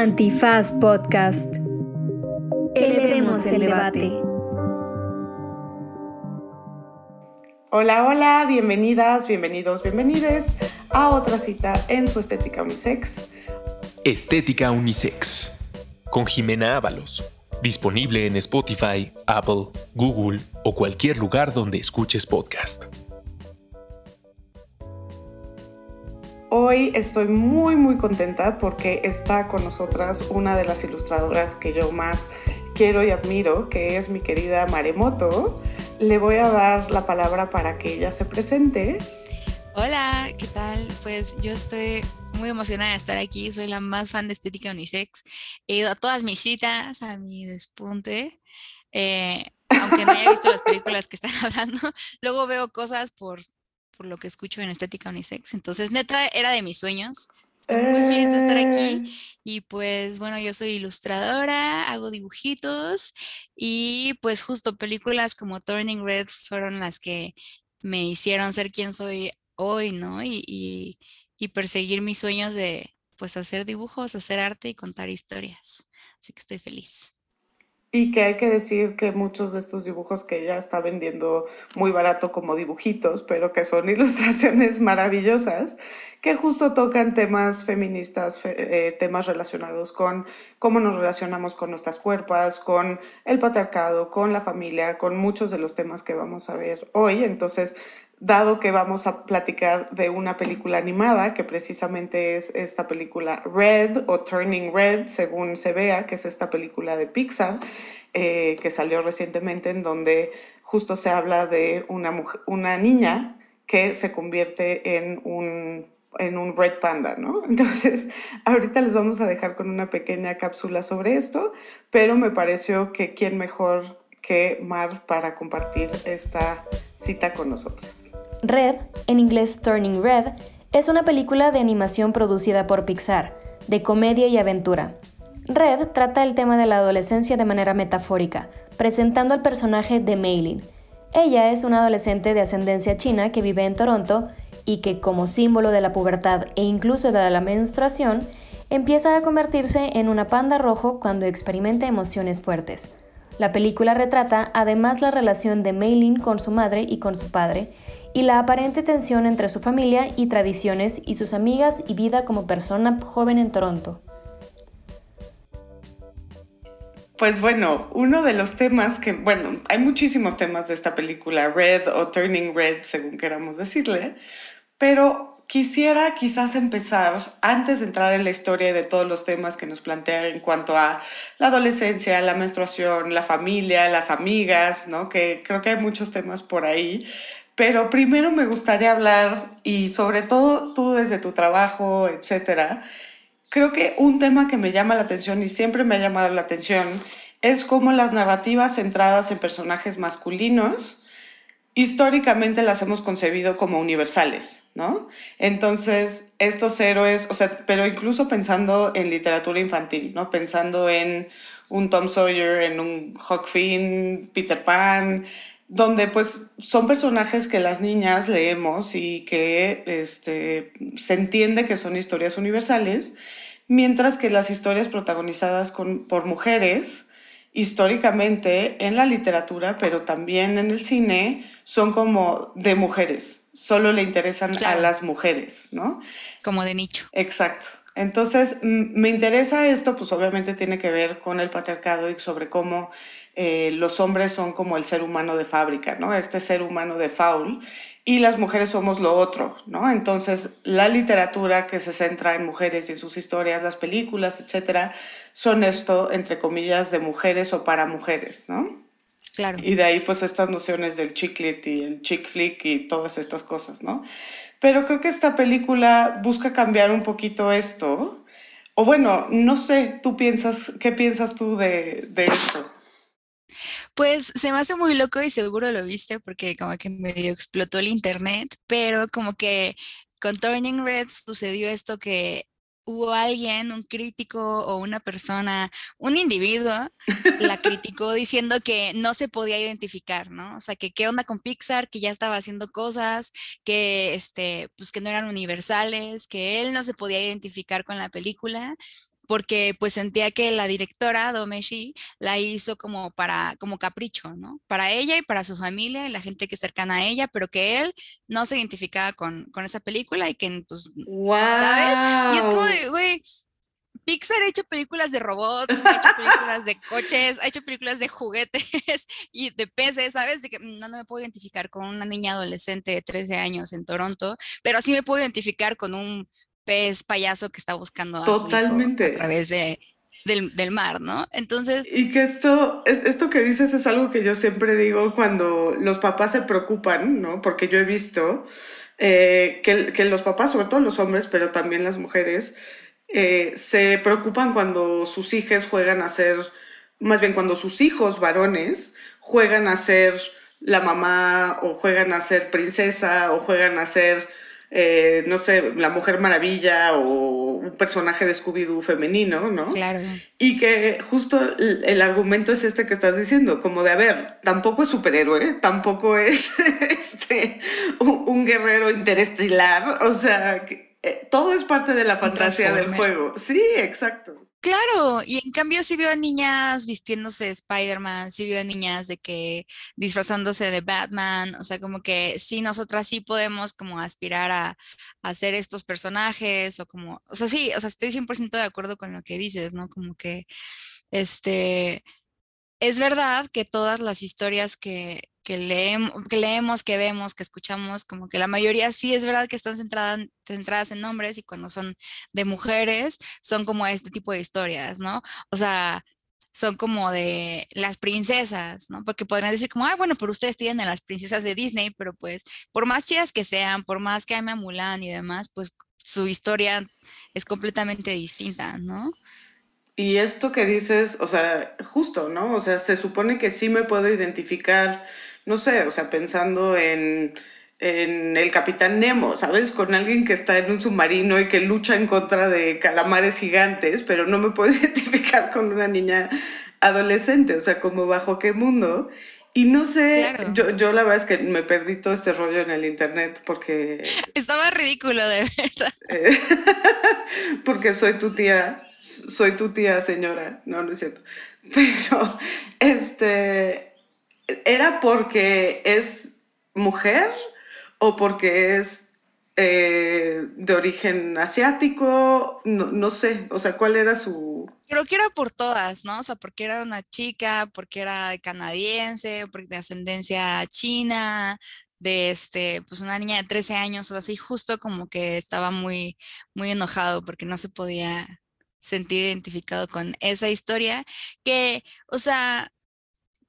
Antifaz Podcast. Elevemos el debate. Hola, hola, bienvenidas, bienvenidos, bienvenides a otra cita en su Estética Unisex. Estética Unisex con Jimena Ábalos. Disponible en Spotify, Apple, Google o cualquier lugar donde escuches podcast. Hoy estoy muy muy contenta porque está con nosotras una de las ilustradoras que yo más quiero y admiro, que es mi querida Maremoto. Le voy a dar la palabra para que ella se presente. Hola, ¿qué tal? Pues yo estoy muy emocionada de estar aquí, soy la más fan de Estética Unisex. He ido a todas mis citas, a mi despunte. Eh, aunque no haya visto las películas que están hablando, luego veo cosas por por lo que escucho en Estética Unisex. Entonces, neta, era de mis sueños. Estoy muy feliz de estar aquí. Eh. Y pues, bueno, yo soy ilustradora, hago dibujitos y pues justo películas como Turning Red fueron las que me hicieron ser quien soy hoy, ¿no? Y, y, y perseguir mis sueños de pues hacer dibujos, hacer arte y contar historias. Así que estoy feliz. Y que hay que decir que muchos de estos dibujos que ella está vendiendo muy barato como dibujitos, pero que son ilustraciones maravillosas, que justo tocan temas feministas, eh, temas relacionados con cómo nos relacionamos con nuestras cuerpos, con el patriarcado, con la familia, con muchos de los temas que vamos a ver hoy. Entonces, dado que vamos a platicar de una película animada, que precisamente es esta película Red o Turning Red, según se vea, que es esta película de Pixar, eh, que salió recientemente, en donde justo se habla de una, una niña que se convierte en un, en un Red Panda, ¿no? Entonces, ahorita les vamos a dejar con una pequeña cápsula sobre esto, pero me pareció que quién mejor que Mar para compartir esta cita con nosotros. Red, en inglés Turning Red, es una película de animación producida por Pixar, de comedia y aventura. Red trata el tema de la adolescencia de manera metafórica, presentando al personaje de Meilin. Ella es una adolescente de ascendencia china que vive en Toronto y que, como símbolo de la pubertad e incluso de la menstruación, empieza a convertirse en una panda rojo cuando experimenta emociones fuertes. La película retrata además la relación de Meilin con su madre y con su padre, y la aparente tensión entre su familia y tradiciones y sus amigas y vida como persona joven en Toronto. Pues bueno, uno de los temas que, bueno, hay muchísimos temas de esta película, Red o Turning Red, según queramos decirle, pero Quisiera quizás empezar, antes de entrar en la historia de todos los temas que nos plantea en cuanto a la adolescencia, la menstruación, la familia, las amigas, ¿no? Que creo que hay muchos temas por ahí. Pero primero me gustaría hablar, y sobre todo tú desde tu trabajo, etcétera, creo que un tema que me llama la atención y siempre me ha llamado la atención es cómo las narrativas centradas en personajes masculinos históricamente las hemos concebido como universales, ¿no? Entonces, estos héroes, o sea, pero incluso pensando en literatura infantil, ¿no? Pensando en un Tom Sawyer, en un Huck Finn, Peter Pan, donde pues son personajes que las niñas leemos y que este, se entiende que son historias universales, mientras que las historias protagonizadas por mujeres, históricamente en la literatura, pero también en el cine, son como de mujeres, solo le interesan a las mujeres, ¿no? Como de nicho. Exacto. Entonces, me interesa esto, pues obviamente tiene que ver con el patriarcado y sobre cómo eh, los hombres son como el ser humano de fábrica, ¿no? Este ser humano de faul y las mujeres somos lo otro, ¿no? Entonces, la literatura que se centra en mujeres y en sus historias, las películas, etcétera, son esto, entre comillas, de mujeres o para mujeres, ¿no? Claro. Y de ahí, pues, estas nociones del chick lit y el chick flick y todas estas cosas, ¿no? Pero creo que esta película busca cambiar un poquito esto. O bueno, no sé, tú piensas, ¿qué piensas tú de, de esto? Pues se me hace muy loco y seguro lo viste porque como que medio explotó el internet, pero como que con Turning Red sucedió esto que hubo alguien, un crítico o una persona, un individuo, la criticó diciendo que no se podía identificar, ¿no? O sea, que qué onda con Pixar, que ya estaba haciendo cosas, que este, pues que no eran universales, que él no se podía identificar con la película porque pues sentía que la directora Domeshi la hizo como para, como capricho, ¿no? Para ella y para su familia y la gente que es cercana a ella, pero que él no se identificaba con, con esa película y que pues, wow. ¿sabes? Y es como de, güey, Pixar ha hecho películas de robots, ha hecho películas de coches, ha hecho películas de juguetes y de peces, ¿sabes? De que mm, no, no me puedo identificar con una niña adolescente de 13 años en Toronto, pero sí me puedo identificar con un pez payaso que está buscando a, Totalmente. Su hijo a través de, del, del, mar, ¿no? Entonces... Y que esto, es, esto que dices es algo que yo siempre digo cuando los papás se preocupan, ¿no? Porque yo he visto eh, que, que los papás, sobre todo los hombres, pero también las mujeres, eh, se preocupan cuando sus hijos juegan a ser, más bien cuando sus hijos varones juegan a ser la mamá o juegan a ser princesa o juegan a ser, eh, no sé, la Mujer Maravilla o un personaje de Scooby-Doo femenino, ¿no? Claro. Y que justo el, el, argumento es este que estás diciendo, como de, a ver, tampoco es superhéroe, tampoco es este, un, un guerrero interestelar, o sea... Que, eh, todo es parte de la fantasía del juego. Sí, exacto. Claro, y en cambio sí veo a niñas vistiéndose de Spider-Man, sí veo a niñas de que disfrazándose de Batman, o sea, como que sí, nosotras sí podemos como aspirar a, a hacer estos personajes o como, o sea, sí, o sea, estoy 100% de acuerdo con lo que dices, ¿no? Como que, este, es verdad que todas las historias que, que, leemos, que leemos, que vemos, que escuchamos, como que la mayoría sí es verdad que están centradas, centradas en hombres y cuando son de mujeres son como este tipo de historias, ¿no? O sea, son como de las princesas, ¿no? Porque podrían decir como, ah, bueno, pero ustedes tienen las princesas de Disney, pero pues por más chidas que sean, por más que ame a Mulan y demás, pues su historia es completamente distinta, ¿no? Y esto que dices, o sea, justo, ¿no? O sea, se supone que sí me puedo identificar, no sé, o sea, pensando en, en el capitán Nemo, ¿sabes? Con alguien que está en un submarino y que lucha en contra de calamares gigantes, pero no me puedo identificar con una niña adolescente, o sea, como bajo qué mundo. Y no sé, claro. yo, yo la verdad es que me perdí todo este rollo en el internet porque... Estaba ridículo, de verdad. porque soy tu tía soy tu tía señora, no, no es cierto. Pero, este, ¿era porque es mujer o porque es eh, de origen asiático? No, no sé, o sea, ¿cuál era su...? Creo que era por todas, ¿no? O sea, porque era una chica, porque era canadiense, porque de ascendencia china, de este, pues una niña de 13 años, o sea, así justo como que estaba muy, muy enojado porque no se podía sentir identificado con esa historia, que, o sea,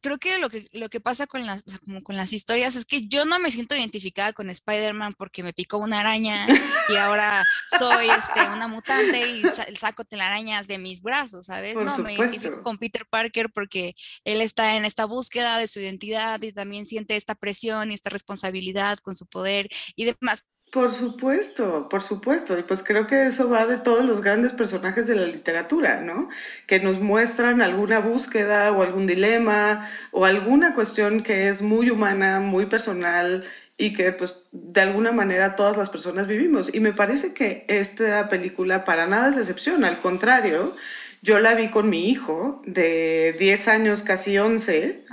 creo que lo que, lo que pasa con las, como con las historias es que yo no me siento identificada con Spider-Man porque me picó una araña y ahora soy este, una mutante y saco telarañas de mis brazos, ¿sabes? Por no, supuesto. me identifico con Peter Parker porque él está en esta búsqueda de su identidad y también siente esta presión y esta responsabilidad con su poder y demás. Por supuesto, por supuesto. Y pues creo que eso va de todos los grandes personajes de la literatura, ¿no? Que nos muestran alguna búsqueda o algún dilema o alguna cuestión que es muy humana, muy personal y que pues de alguna manera todas las personas vivimos. Y me parece que esta película para nada es decepción, al contrario, yo la vi con mi hijo de 10 años, casi 11.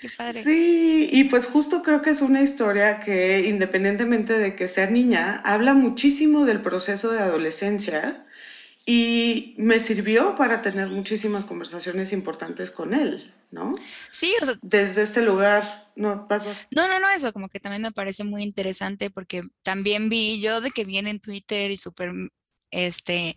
Qué padre. Sí, y pues justo creo que es una historia que independientemente de que sea niña, habla muchísimo del proceso de adolescencia y me sirvió para tener muchísimas conversaciones importantes con él, ¿no? Sí, o sea, Desde este lugar, no, vas, vas. No, no, no, eso como que también me parece muy interesante porque también vi yo de que viene en Twitter y súper, este,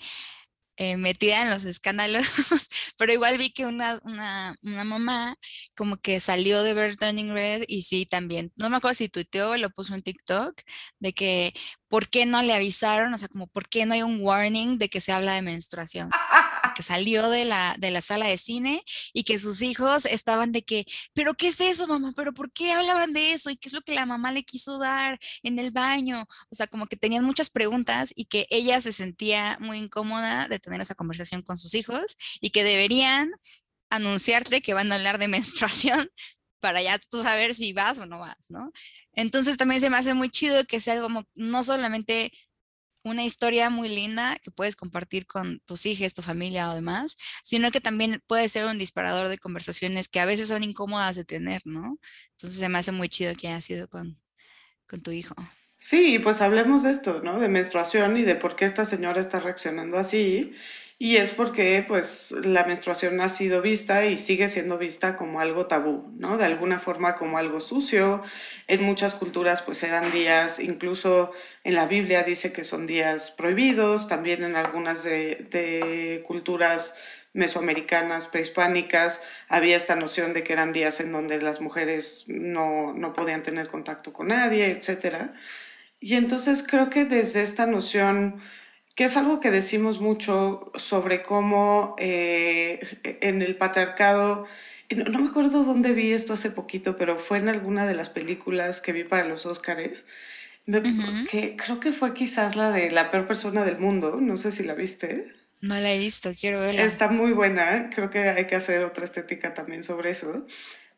eh, metida en los escándalos, pero igual vi que una, una, una, mamá como que salió de ver Turning Red y sí también, no me acuerdo si tuiteó o lo puso en TikTok, de que por qué no le avisaron, o sea, como por qué no hay un warning de que se habla de menstruación. Salió de la, de la sala de cine y que sus hijos estaban de que, pero ¿qué es eso, mamá? ¿Pero por qué hablaban de eso? ¿Y qué es lo que la mamá le quiso dar en el baño? O sea, como que tenían muchas preguntas y que ella se sentía muy incómoda de tener esa conversación con sus hijos y que deberían anunciarte que van a hablar de menstruación para ya tú saber si vas o no vas, ¿no? Entonces también se me hace muy chido que sea como no solamente una historia muy linda que puedes compartir con tus hijos, tu familia o demás, sino que también puede ser un disparador de conversaciones que a veces son incómodas de tener, ¿no? Entonces se me hace muy chido que haya sido con, con tu hijo. Sí, pues hablemos de esto, ¿no? De menstruación y de por qué esta señora está reaccionando así. Y es porque pues la menstruación ha sido vista y sigue siendo vista como algo tabú, ¿no? De alguna forma como algo sucio. En muchas culturas pues eran días, incluso en la Biblia dice que son días prohibidos, también en algunas de, de culturas mesoamericanas, prehispánicas, había esta noción de que eran días en donde las mujeres no, no podían tener contacto con nadie, etc. Y entonces creo que desde esta noción que es algo que decimos mucho sobre cómo eh, en el patriarcado, no, me acuerdo dónde vi esto hace poquito, pero fue en alguna de las películas que vi para los Óscares, que creo que fue quizás la de La peor persona del mundo, no sé si la viste. No la he visto, quiero verla. Está muy buena, creo que hay que hacer otra estética también sobre eso.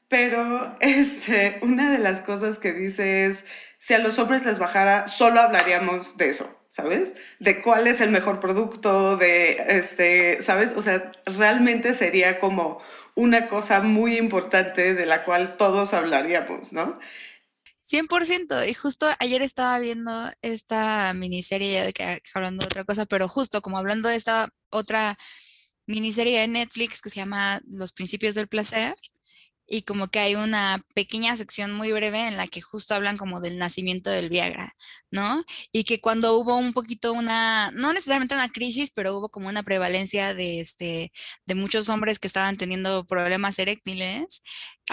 Pero este, una de las cosas que dice es, si a los hombres les bajara, solo hablaríamos de eso. ¿Sabes? De cuál es el mejor producto, de, este, ¿sabes? O sea, realmente sería como una cosa muy importante de la cual todos hablaríamos, ¿no? 100%. Y justo ayer estaba viendo esta miniserie, hablando de otra cosa, pero justo como hablando de esta otra miniserie de Netflix que se llama Los Principios del Placer y como que hay una pequeña sección muy breve en la que justo hablan como del nacimiento del Viagra, ¿no? Y que cuando hubo un poquito una, no necesariamente una crisis, pero hubo como una prevalencia de, este, de muchos hombres que estaban teniendo problemas eréctiles,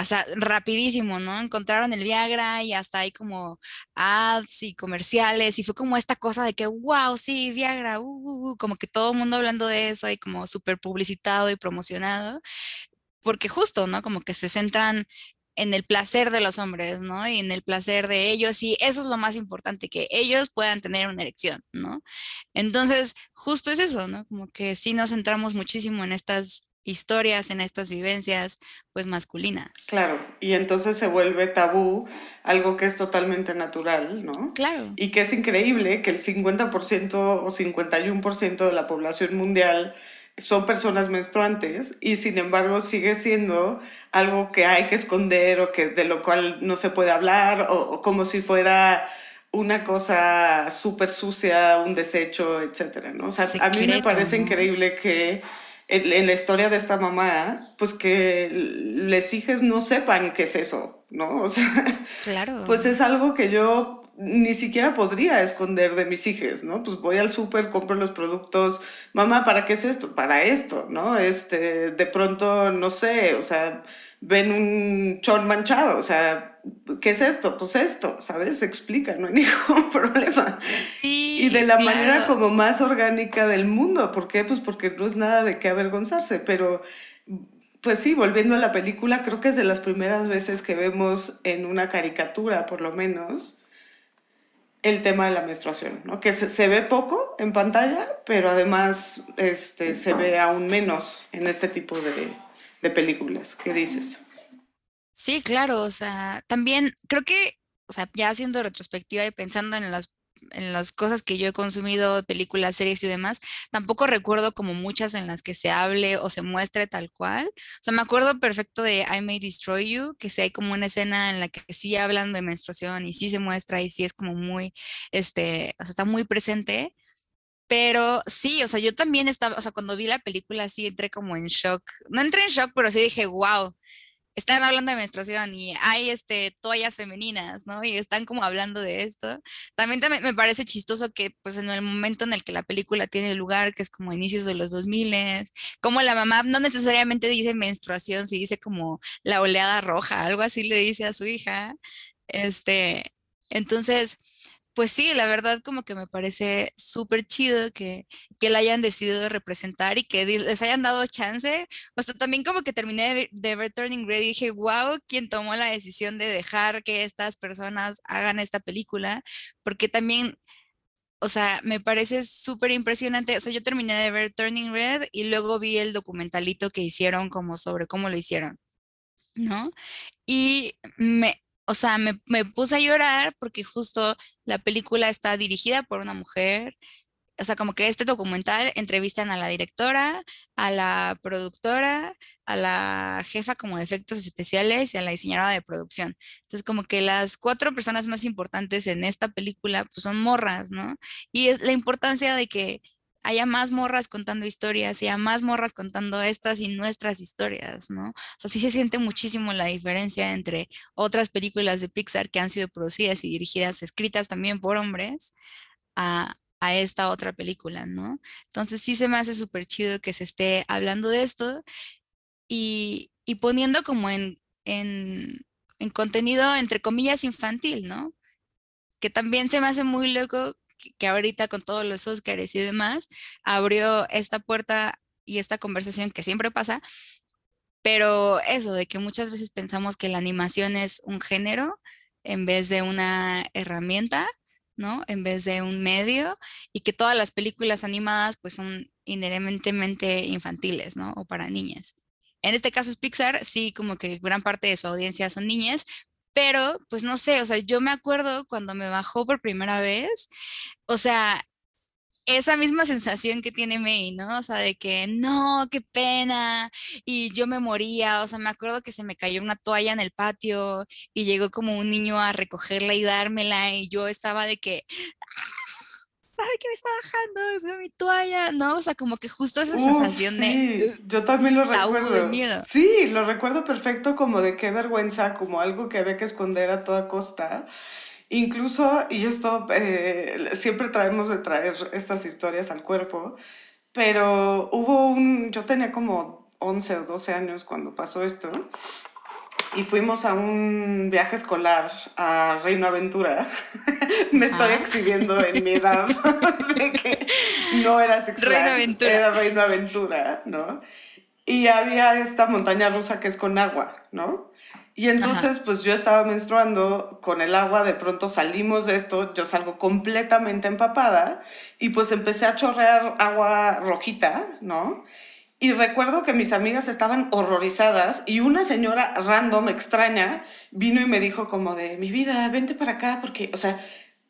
sea, rapidísimo, ¿no? Encontraron el Viagra y hasta hay como ads y comerciales y fue como esta cosa de que, wow, sí, Viagra, uh, uh, uh", como que todo el mundo hablando de eso y como súper publicitado y promocionado porque justo, ¿no? Como que se centran en el placer de los hombres, ¿no? Y en el placer de ellos, y eso es lo más importante, que ellos puedan tener una erección, ¿no? Entonces, justo es eso, ¿no? Como que sí nos centramos muchísimo en estas historias, en estas vivencias, pues masculinas. Claro, y entonces se vuelve tabú algo que es totalmente natural, ¿no? Claro. Y que es increíble que el 50% o 51% de la población mundial son personas menstruantes y sin embargo sigue siendo algo que hay que esconder o que de lo cual no se puede hablar o, como si fuera una cosa súper sucia, un desecho, etcétera, ¿no? O sea, a mí me parece increíble que en, en, la historia de esta mamá, pues que les hijos no sepan qué es eso, ¿no? O sea, claro. pues es algo que yo ni siquiera podría esconder de mis hijos, ¿no? Pues voy al súper, compro los productos, mamá, ¿para qué es esto? Para esto, ¿no? Este, de pronto, no sé, o sea, ven un chon manchado, o sea, ¿qué es esto? Pues esto, ¿sabes? Se explica, no hay ningún problema. y de la manera como más orgánica del mundo, ¿por qué? Pues porque no es nada de qué avergonzarse, pero pues sí, volviendo a la película, creo que es de las primeras veces que vemos en una caricatura, por lo menos, el tema de la menstruación, ¿no? que se, ve poco en pantalla, pero además este, se ve aún menos en este tipo de, de películas. ¿Qué dices? Sí, claro, o sea, también creo que, o sea, ya haciendo retrospectiva y pensando en las en las cosas que yo he consumido, películas, series y demás, tampoco recuerdo como muchas en las que se hable o se muestre tal cual. O sea, me acuerdo perfecto de I May Destroy You, que sí hay como una escena en la que sí hablan de menstruación y sí se muestra y sí es como muy, este, o sea, está muy presente. Pero sí, o sea, yo también estaba, o sea, cuando vi la película sí entré como en shock. No entré en shock, pero sí dije, wow, están hablando de menstruación y hay este, toallas femeninas, ¿no? Y están como hablando de esto. También, también me parece chistoso que pues en el momento en el que la película tiene lugar, que es como inicios de los 2000, como la mamá no necesariamente dice menstruación, si dice como la oleada roja, algo así le dice a su hija. Este, entonces, pues sí, la verdad como que me parece súper chido que, que la hayan decidido representar y que les hayan dado chance. O sea, también como que terminé de, ver Turning Red y dije, wow, ¿quién tomó la decisión de dejar que estas personas hagan esta película, porque también, o sea, me parece súper impresionante. O sea, yo terminé de ver Turning Red y luego vi el documentalito que hicieron como sobre cómo lo hicieron, ¿no? Y me, o sea, me, me puse a llorar porque justo la película está dirigida por una mujer, o sea, como que este documental entrevistan a la directora, a la productora, a la jefa como de efectos especiales y a la diseñadora de producción. Entonces, como que las cuatro personas más importantes en esta película, pues son morras, ¿no? Y es la importancia de que haya más morras contando historias y haya más morras contando estas y nuestras historias, ¿no? O sea, sí se siente muchísimo la diferencia entre otras películas de Pixar que han sido producidas y dirigidas, escritas también por hombres, a, a esta otra película, ¿no? Entonces sí se me hace súper chido que se esté hablando de esto y, poniendo como en, contenido, entre comillas, infantil, ¿no? Que también se me hace muy loco que, ahorita con todos los Oscars y demás, abrió esta puerta y esta conversación que siempre pasa, pero eso de que muchas veces pensamos que la animación es un género en vez de una herramienta ¿no? En vez de un medio y que todas las películas animadas pues son inherentemente infantiles, ¿no? O para niñas. En este caso es Pixar, sí, como que gran parte de su audiencia son niñas, pero pues no sé, o sea, yo me acuerdo cuando me bajó por primera vez, o sea, esa misma sensación que tiene May, ¿no? O sea, de que no, qué pena, y yo me moría, o sea, me acuerdo que se me cayó una toalla en el patio y llegó como un niño a recogerla y dármela y yo estaba de que, ¿sabe que me está bajando? Y veo mi toalla, ¿no? O sea, como que justo esa sensación sí. de... Yo también lo recuerdo. Sí, lo recuerdo perfecto como de qué vergüenza, como algo que había que esconder a toda costa. Incluso, y esto eh, siempre traemos de traer estas historias al cuerpo, pero hubo un, yo tenía como 11 o 12 años cuando pasó esto, y fuimos a un viaje escolar a Reino Aventura. Me estoy exhibiendo en mi edad de que no era Six Reino Aventura. era Reino Aventura, ¿no? Y había esta montaña rusa que es con agua, ¿no? Y entonces, pues yo estaba menstruando con el agua, de pronto salimos de esto, yo salgo completamente empapada y pues empecé a chorrear agua rojita, ¿no? Y recuerdo que mis amigas estaban horrorizadas y una señora random, extraña, vino y me dijo como de, mi vida, vente para acá, porque, o sea,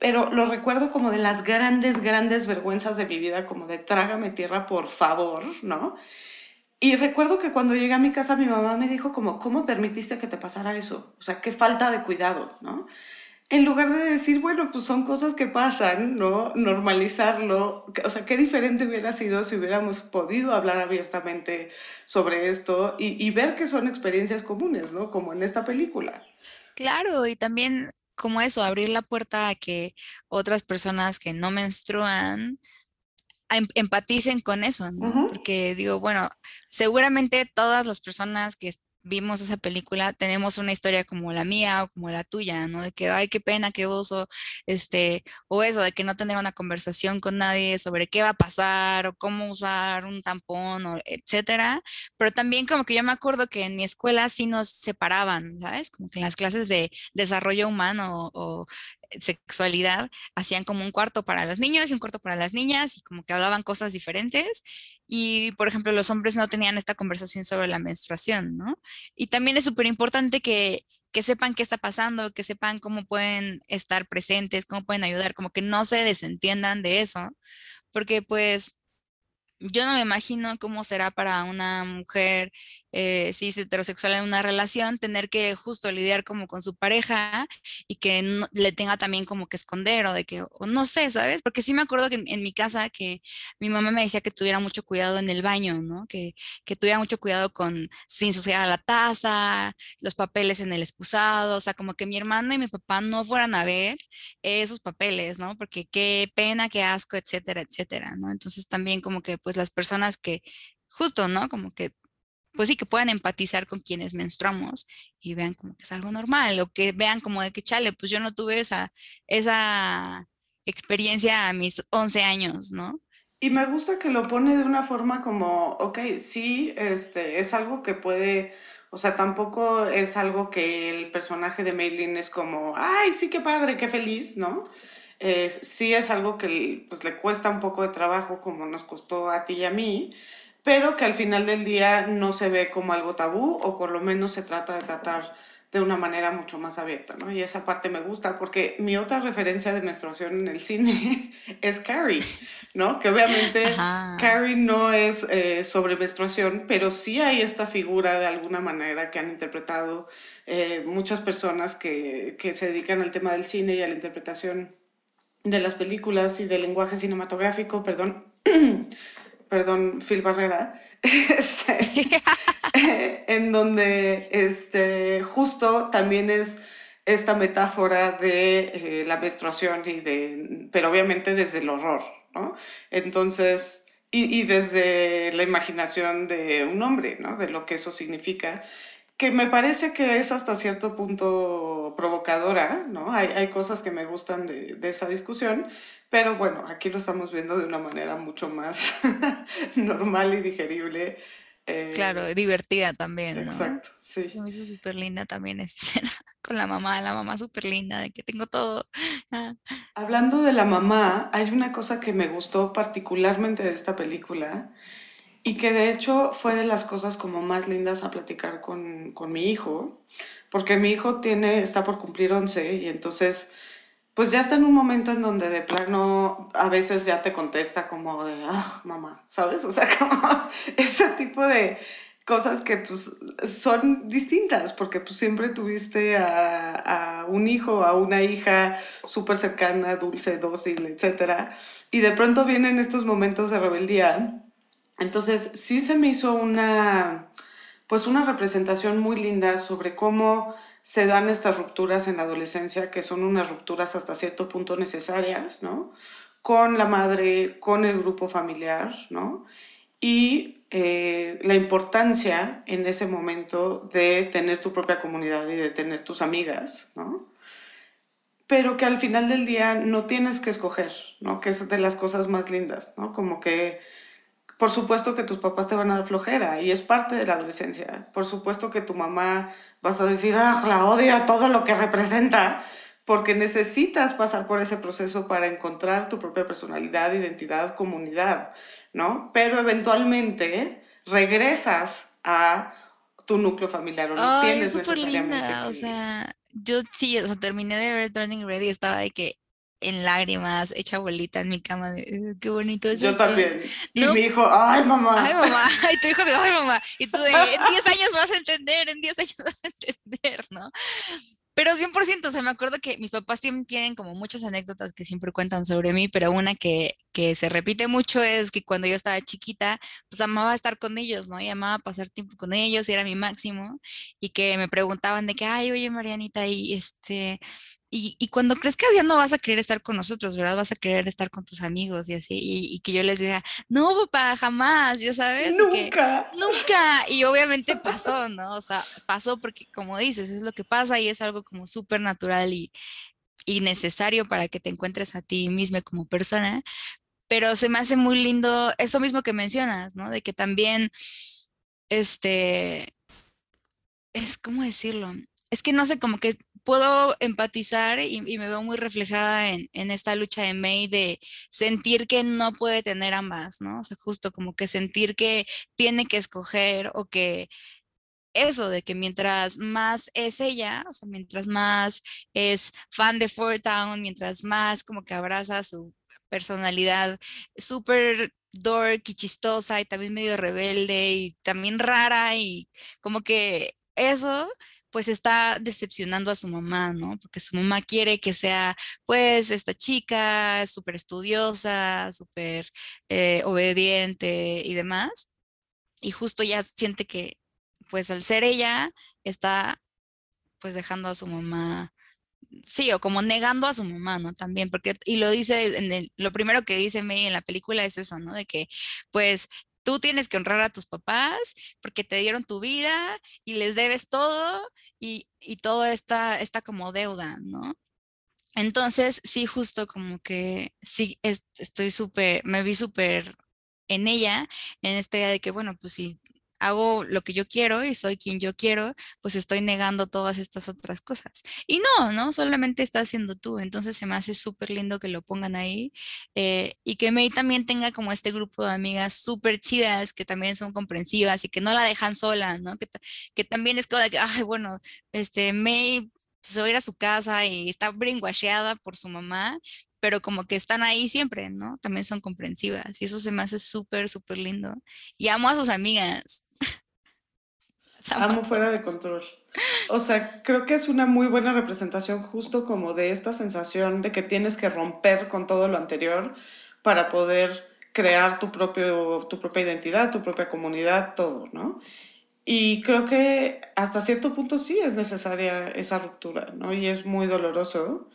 pero lo recuerdo como de las grandes, grandes vergüenzas de mi vida, como de trágame tierra, por favor, ¿no? Y recuerdo que cuando llegué a mi casa mi mamá me dijo como, ¿cómo permitiste que te pasara eso? O sea, qué falta de cuidado, ¿no? En lugar de decir, bueno, pues son cosas que pasan, ¿no? Normalizarlo. O sea, qué diferente hubiera sido si hubiéramos podido hablar abiertamente sobre esto y, y ver que son experiencias comunes, ¿no? Como en esta película. Claro, y también como eso, abrir la puerta a que otras personas que no menstruan Em, empaticen con eso, ¿no? Porque digo, bueno, seguramente todas las personas que vimos esa película, tenemos una historia como la mía o como la tuya, ¿no? De que, ay, qué pena, qué oso, este, o eso, de que no tener una conversación con nadie sobre qué va a pasar o cómo usar un tampón, etcétera. Pero también como que yo me acuerdo que en mi escuela sí nos separaban, ¿sabes? Como que en las clases de desarrollo humano o, sexualidad hacían como un cuarto para los niños y un cuarto para las niñas y como que hablaban cosas diferentes y, por ejemplo, los hombres no tenían esta conversación sobre la menstruación, ¿no? Y también es súper importante que, que sepan qué está pasando, que sepan cómo pueden estar presentes, cómo pueden ayudar, como que no se desentiendan de eso, porque pues yo no me imagino cómo será para una mujer eh, cis heterosexual en una relación tener que justo lidiar como con su pareja y que le tenga también como que esconder o de que, o no sé, ¿sabes? Porque sí me acuerdo que en, mi casa que mi mamá me decía que tuviera mucho cuidado en el baño, ¿no? Que, que tuviera mucho cuidado con sin ensuciar la taza, los papeles en el excusado, o sea, como que mi hermano y mi papá no fueran a ver esos papeles, ¿no? Porque qué pena, qué asco, etcétera, etcétera, ¿no? Entonces también como que pues las personas que justo, ¿no? Como que pues sí, que puedan empatizar con quienes menstruamos y vean como que es algo normal o que vean como de que chale, pues yo no tuve esa, esa experiencia a mis 11 años, ¿no? Y me gusta que lo pone de una forma como, ok, sí, este, es algo que puede, o sea, tampoco es algo que el personaje de Maylin es como, ay, sí, qué padre, qué feliz, ¿no? sí es algo que pues, le cuesta un poco de trabajo como nos costó a ti y a mí, pero que al final del día no se ve como algo tabú o por lo menos se trata de tratar de una manera mucho más abierta, ¿no? Y esa parte me gusta porque mi otra referencia de menstruación en el cine es Carrie, ¿no? Que obviamente Carrie no es eh, sobre menstruación, pero sí hay esta figura de alguna manera que han interpretado eh, muchas personas que, que se dedican al tema del cine y a la interpretación de las películas y del lenguaje cinematográfico, perdón, perdón, Phil Barrera, este, en donde este, justo también es esta metáfora de eh, la menstruación y de, pero obviamente desde el horror, ¿no? Entonces, y, y, desde la imaginación de un hombre, ¿no? De lo que eso significa, que me parece que es hasta cierto punto provocadora, ¿no? Hay, hay cosas que me gustan de, de esa discusión, pero bueno, aquí lo estamos viendo de una manera mucho más normal y digerible. Eh, claro, divertida también. ¿no? Exacto, sí. Se me hizo súper linda también esa escena con la mamá, la mamá súper linda, de que tengo todo. Ah. Hablando de la mamá, hay una cosa que me gustó particularmente de esta película y que de hecho fue de las cosas como más lindas a platicar con, con mi hijo, porque mi hijo tiene, está por cumplir 11 y entonces pues ya está en un momento en donde de plano a veces ya te contesta como de, ah, mamá, ¿sabes? O sea, como ese tipo de cosas que pues son distintas, porque pues siempre tuviste a, a un hijo, a una hija súper cercana, dulce, dócil, etc. Y de pronto vienen estos momentos de rebeldía. Entonces sí se me hizo una, pues una representación muy linda sobre cómo se dan estas rupturas en la adolescencia, que son unas rupturas hasta cierto punto necesarias, ¿no? Con la madre, con el grupo familiar, ¿no? Y eh, la importancia en ese momento de tener tu propia comunidad y de tener tus amigas, ¿no? Pero que al final del día no tienes que escoger, ¿no? Que es de las cosas más lindas, ¿no? Como que por supuesto que tus papás te van a dar flojera y es parte de la adolescencia. Por supuesto que tu mamá vas a decir, ah, la odio todo lo que representa, porque necesitas pasar por ese proceso para encontrar tu propia personalidad, identidad, comunidad, ¿no? Pero eventualmente regresas a tu núcleo familiar o no tienes necesariamente linda. O sea, yo sí, o sea, terminé de ver Turning Red y estaba de que en lágrimas, hecha bolita en mi cama, de, qué bonito es Yo también. Y mi hijo, ay mamá. Ay mamá, y tu hijo, ay mamá. Y tú de, en 10 años vas a entender, en 10 años vas a entender, ¿no? Pero 100%, o sea, me acuerdo que mis papás tienen, tienen, como muchas anécdotas que siempre cuentan sobre mí, pero una que, que se repite mucho es que cuando yo estaba chiquita, pues amaba estar con ellos, ¿no? Y amaba pasar tiempo con ellos y era mi máximo. Y que me preguntaban de que, ay, oye, Marianita, y este, y, y, cuando crezcas ya no vas a querer estar con nosotros, ¿verdad? Vas a querer estar con tus amigos y así. Y, y que yo les diga, no, papá, jamás, ya sabes. Nunca. Que, nunca. Y obviamente pasó, ¿no? O sea, pasó porque, como dices, es lo que pasa y es algo como súper natural y, y necesario para que te encuentres a ti misma como persona. Pero se me hace muy lindo eso mismo que mencionas, ¿no? De que también, este, es, ¿cómo decirlo? Es que no sé, como que puedo empatizar y, me veo muy reflejada en, en, esta lucha de May de sentir que no puede tener ambas, ¿no? O sea, justo como que sentir que tiene que escoger o que eso de que mientras más es ella, o sea, mientras más es fan de Fort Town, mientras más como que abraza su personalidad súper dork y chistosa y también medio rebelde y también rara y como que eso pues está decepcionando a su mamá, ¿no? Porque su mamá quiere que sea, pues, esta chica súper estudiosa, súper eh, obediente y demás. Y justo ya siente que, pues, al ser ella, está, pues, dejando a su mamá, sí, o como negando a su mamá, ¿no? También, porque, y lo dice, en el, lo primero que dice May en la película es eso, ¿no? De que, pues, tú tienes que honrar a tus papás porque te dieron tu vida y les debes todo y, y todo está, está como deuda, ¿no? Entonces, sí, justo como que sí, estoy súper, me vi súper en ella, en esta idea de que, bueno, pues si hago lo que yo quiero y soy quien yo quiero, pues estoy negando todas estas otras cosas. Y no, ¿no? Solamente estás siendo tú. Entonces se me hace súper lindo que lo pongan ahí eh, y que May también tenga como este grupo de amigas súper chidas que también son comprensivas y que no la dejan sola, ¿no? Que, que también es como de que, ay, bueno, este, May se va a ir a su casa y está brainwasheada por su mamá, pero como que están ahí siempre, ¿no? También son comprensivas y eso se me hace súper, súper lindo. Y amo a sus amigas. amo fuera de control. O sea, creo que es una muy buena representación justo como de esta sensación de que tienes que romper con todo lo anterior para poder crear tu, propio, tu propia identidad, tu propia comunidad, todo, ¿no? Y creo que hasta cierto punto sí es necesaria esa ruptura, ¿no? Y es muy doloroso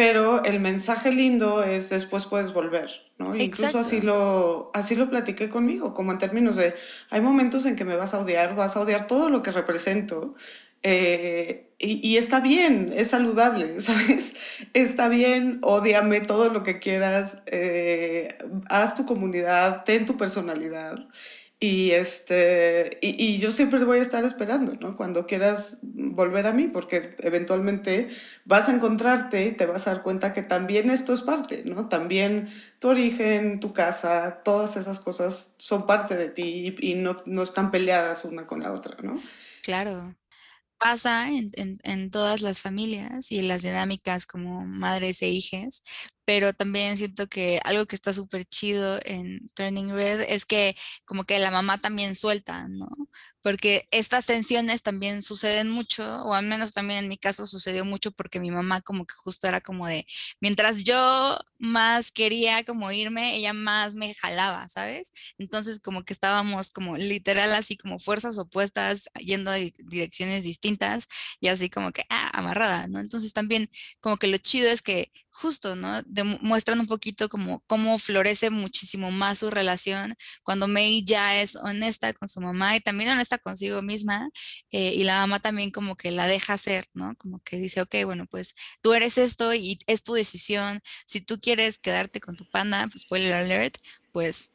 pero el mensaje lindo es después puedes volver, ¿no? Incluso así lo, así lo platiqué conmigo, como en términos de, hay momentos en que me vas a odiar, vas a odiar todo lo que represento, eh, y, y, está bien, es saludable, ¿sabes? Está bien, odiame todo lo que quieras, eh, haz tu comunidad, ten tu personalidad. Y, este, y, y, yo siempre voy a estar esperando, ¿no? Cuando quieras volver a mí, porque eventualmente vas a encontrarte y te vas a dar cuenta que también esto es parte, ¿no? También tu origen, tu casa, todas esas cosas son parte de ti y, no, no están peleadas una con la otra, ¿no? Claro pasa en, en, en, todas las familias y en las dinámicas como madres e hijas, pero también siento que algo que está súper chido en Turning Red es que como que la mamá también suelta, ¿no? Porque estas tensiones también suceden mucho, o al menos también en mi caso sucedió mucho porque mi mamá como que justo era como de, mientras yo más quería como irme, ella más me jalaba, ¿sabes? Entonces como que estábamos como literal así como fuerzas opuestas yendo a direcciones distintas y así como que, ah, amarrada, ¿no? Entonces también como que lo chido es que justo, ¿no? Demuestran un poquito como cómo florece muchísimo más su relación cuando May ya es honesta con su mamá y también honesta consigo misma eh, y la mamá también como que la deja hacer, ¿no? Como que dice, ok, bueno, pues tú eres esto y es tu decisión. Si tú quieres quedarte con tu panda, pues spoiler alert, pues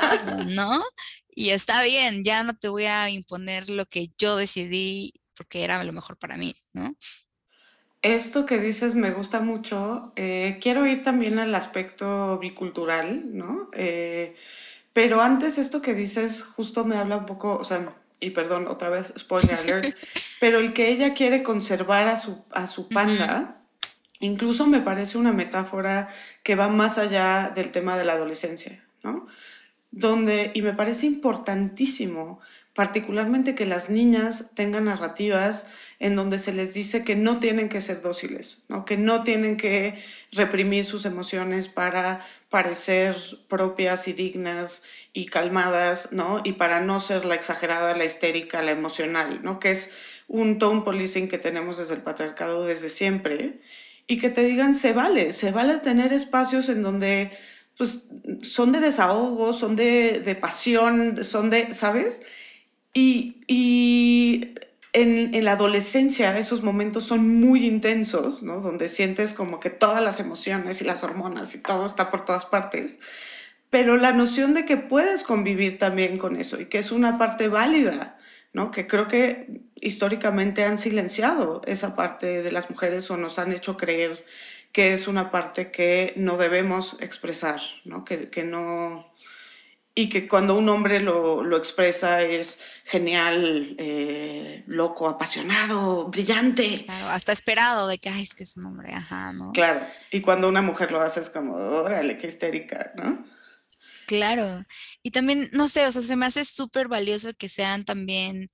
hazlo, ¿no? Y está bien, ya no te voy a imponer lo que yo decidí porque era lo mejor para mí, ¿no? Esto que dices me gusta mucho. Eh, quiero ir también al aspecto bicultural, ¿no? Eh, pero antes esto que dices justo me habla un poco, o sea, y perdón, otra vez, spoiler alert, pero el que ella quiere conservar a su, a su panda, incluso me parece una metáfora que va más allá del tema de la adolescencia, ¿no? Donde, y me parece importantísimo particularmente que las niñas tengan narrativas en donde se les dice que no tienen que ser dóciles, ¿no? que no tienen que reprimir sus emociones para parecer propias y dignas y calmadas, ¿no? Y para no ser la exagerada, la histérica, la emocional, ¿no? Que es un tone policing que tenemos desde el patriarcado desde siempre. Y que te digan, se vale, se vale tener espacios en donde pues, son de desahogo, son de, de pasión, son de, ¿sabes? Y, y en, en, la adolescencia esos momentos son muy intensos, ¿no? Donde sientes como que todas las emociones y las hormonas y todo está por todas partes. Pero la noción de que puedes convivir también con eso y que es una parte válida, ¿no? Que creo que históricamente han silenciado esa parte de las mujeres o nos han hecho creer que es una parte que no debemos expresar, ¿no? Que, que no y que cuando un hombre lo, lo expresa es genial, eh, loco, apasionado, brillante. Claro, hasta esperado de que, ay, es que es un hombre, ajá, ¿no? Claro, y cuando una mujer lo hace es como, órale, qué histérica, ¿no? Claro, y también, no sé, o sea, se me hace súper valioso que sean también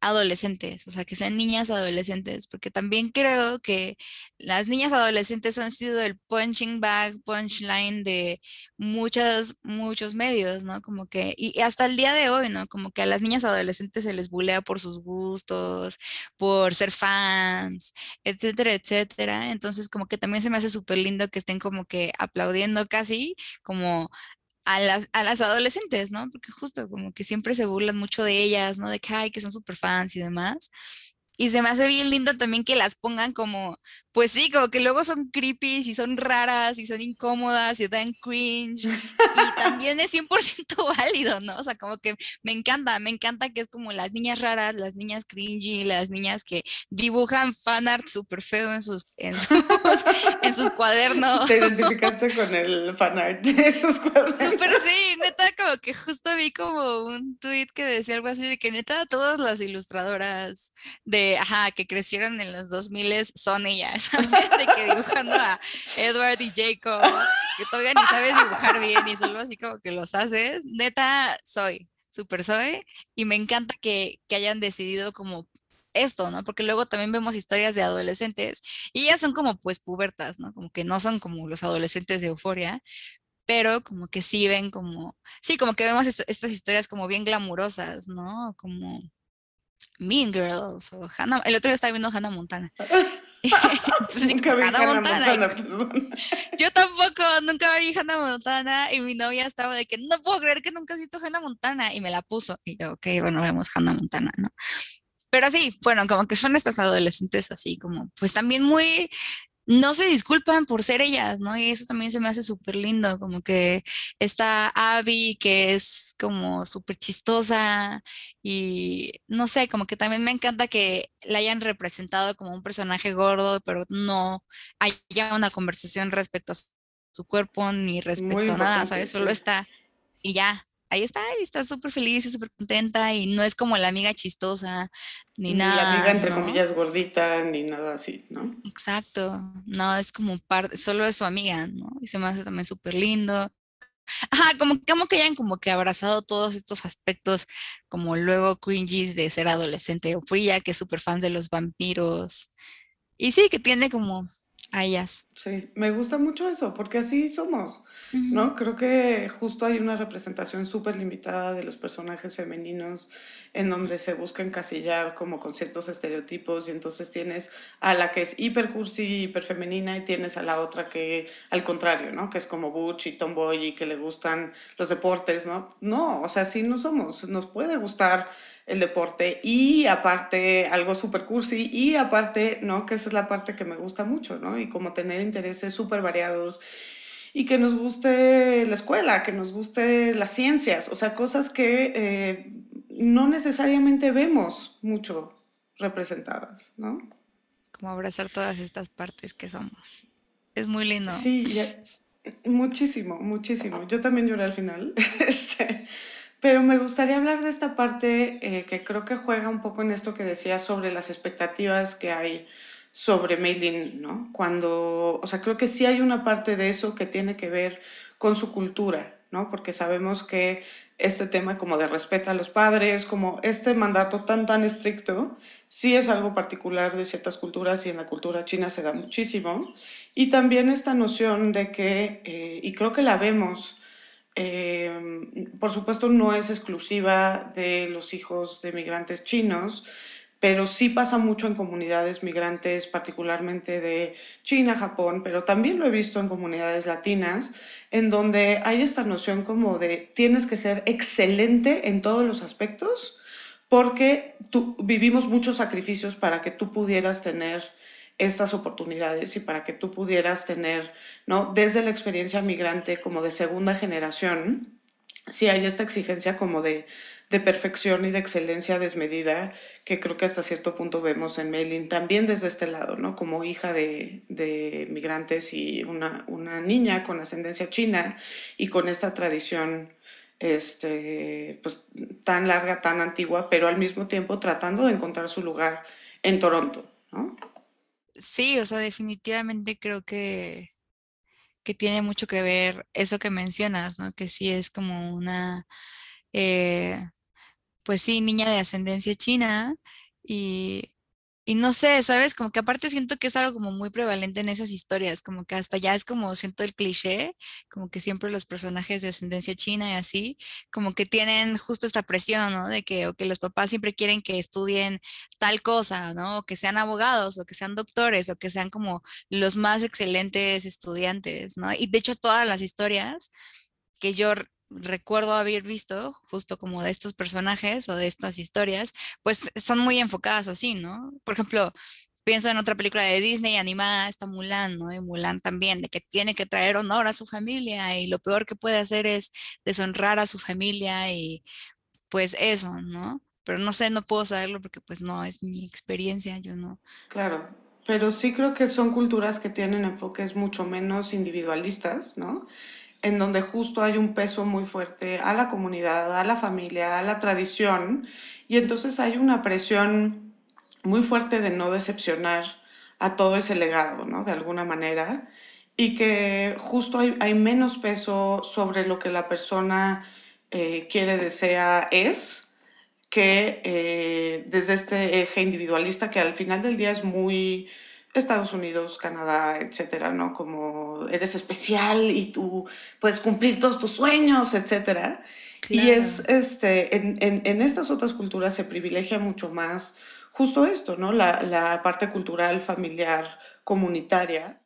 adolescentes, o sea, que sean niñas adolescentes, porque también creo que las niñas adolescentes han sido el punching bag, punchline de muchos, muchos medios, ¿no? Como que, y hasta el día de hoy, ¿no? Como que a las niñas adolescentes se les bulea por sus gustos, por ser fans, etcétera, etcétera. Entonces, como que también se me hace súper lindo que estén como que aplaudiendo casi, como a las, a las adolescentes, ¿no? Porque justo como que siempre se burlan mucho de ellas, ¿no? De que, ay, que son súper fans y demás. Y se me hace bien lindo también que las pongan como pues sí, como que luego son creepy y son raras y son incómodas y dan cringe. Y también es 100% válido, ¿no? O sea, como que me encanta, me encanta que es como las niñas raras, las niñas cringy, las niñas que dibujan fanart súper feo en sus, en sus, en sus cuadernos. Te identificaste con el fanart de esos cuadernos. Pero sí, neta, como que justo vi como un tweet que decía algo así de que neta todas las ilustradoras de, ajá, que crecieron en los 2000 son ellas. De que dibujando a Edward y Jacob, que todavía ni sabes dibujar bien y solo así como que los haces. Neta, soy, súper soy. Y me encanta que, que hayan decidido como esto, ¿no? Porque luego también vemos historias de adolescentes y ellas son como pues pubertas, ¿no? Como que no son como los adolescentes de euforia, pero como que sí ven como, sí, como que vemos estas historias como bien glamurosas, ¿no? Como Mean Girls o Hannah, el otro día estaba viendo Hannah Montana. nunca Montana. yo tampoco, nunca vi Hannah Montana y mi novia estaba de que no puedo creer que nunca has visto Hannah Montana y me la puso y yo, ok, bueno, vemos Hannah Montana, ¿no? Pero sí, bueno, como que son estas adolescentes así como, pues también muy no se disculpan por ser ellas, ¿no? Y eso también se me hace súper lindo, como que está Abby, que es como súper chistosa y no sé, como que también me encanta que la hayan representado como un personaje gordo, pero no haya una conversación respecto a su cuerpo ni respecto a nada, ¿sabes? Solo está y ya, ahí está, y está súper feliz y súper contenta y no es como la amiga chistosa ni, nada. Ni la amiga entre comillas gordita ni nada así, ¿no? Exacto, no, es como parte, solo es su amiga, ¿no? Y se me hace también súper lindo. Ajá, como, como que hayan como que abrazado todos estos aspectos como luego cringes de ser adolescente o fría, que es súper fan de los vampiros. Y sí, que tiene como a ellas. Sí, me gusta mucho eso, porque así somos, ¿no? Creo que justo hay una representación súper limitada de los personajes femeninos en donde se busca encasillar como con ciertos estereotipos y entonces tienes a la que es hiper cursi, hiper femenina y tienes a la otra que al contrario, ¿no? Que es como butch y tomboy y que le gustan los deportes, ¿no? No, o sea, sí no somos, nos puede gustar el deporte y aparte algo súper cursi y aparte, ¿no? Que esa es la parte que me gusta mucho, ¿no? Y como tener intereses súper variados y que nos guste la escuela, que nos guste las ciencias, o sea, cosas que eh, no necesariamente vemos mucho representadas, ¿no? Como abrazar todas estas partes que somos. Es muy lindo. Sí, muchísimo, muchísimo. Yo también lloré al final. este, pero me gustaría hablar de esta parte eh, que creo que juega un poco en esto que decía sobre las expectativas que hay sobre Maylin, ¿no? Cuando, o sea, creo que sí hay una parte de eso que tiene que ver con su cultura, ¿no? Porque sabemos que este tema como de respeto a los padres, como este mandato tan, tan estricto, sí es algo particular de ciertas culturas y en la cultura china se da muchísimo. Y también esta noción de que, eh, y creo que la vemos, Em, por supuesto, no es exclusiva de los hijos de migrantes chinos, pero sí pasa mucho en comunidades migrantes, particularmente de China, Japón, pero también lo he visto en comunidades latinas, en donde hay esta noción como de tienes que ser excelente en todos los aspectos, porque tú, vivimos muchos sacrificios para que tú pudieras tener estas oportunidades y para que tú pudieras tener, ¿no? Desde la experiencia migrante como de segunda generación, si hay esta exigencia como de, de perfección y de excelencia desmedida que creo que hasta cierto punto vemos en Mailing también desde este lado, ¿no? Como hija de, de migrantes y una, una niña con ascendencia china y con esta tradición este, pues, tan larga, tan antigua, pero al mismo tiempo tratando de encontrar su lugar en Toronto, ¿no? Sí, o sea, definitivamente creo que, que tiene mucho que ver eso que mencionas, ¿no? Que sí es como una, eh, pues sí, niña de ascendencia china y, y no sé, ¿sabes? Como que aparte siento que es algo como muy prevalente en esas historias, como que hasta ya es como siento el cliché, como que siempre los personajes de ascendencia china y así, como que tienen justo esta presión, ¿no? De que, o que los papás siempre quieren que estudien tal cosa, ¿no? O que sean abogados, o que sean doctores, o que sean como los más excelentes estudiantes, ¿no? Y de hecho todas las historias que yo recuerdo haber visto, justo como de estos personajes o de estas historias, pues son muy enfocadas así, ¿no? Por ejemplo, pienso en otra película de Disney animada, está Mulan, ¿no? Y Mulan también, de que tiene que traer honor a su familia y lo peor que puede hacer es deshonrar a su familia y pues eso, ¿no? Pero no sé, no puedo saberlo porque pues no es mi experiencia, yo no. Claro, pero sí creo que son culturas que tienen enfoques mucho menos individualistas, ¿no? En donde justo hay un peso muy fuerte a la comunidad, a la familia, a la tradición, y entonces hay una presión muy fuerte de no decepcionar a todo ese legado, ¿no? De alguna manera, y que justo hay, hay menos peso sobre lo que la persona eh, quiere, desea, es, que eh, desde este eje individualista que al final del día es muy Estados Unidos, Canadá, etcétera, ¿no? Como eres especial y tú puedes cumplir todos tus sueños, etcétera. Y es, este, en, en, en, estas otras culturas se privilegia mucho más justo esto, ¿no? La, la parte cultural, familiar, comunitaria.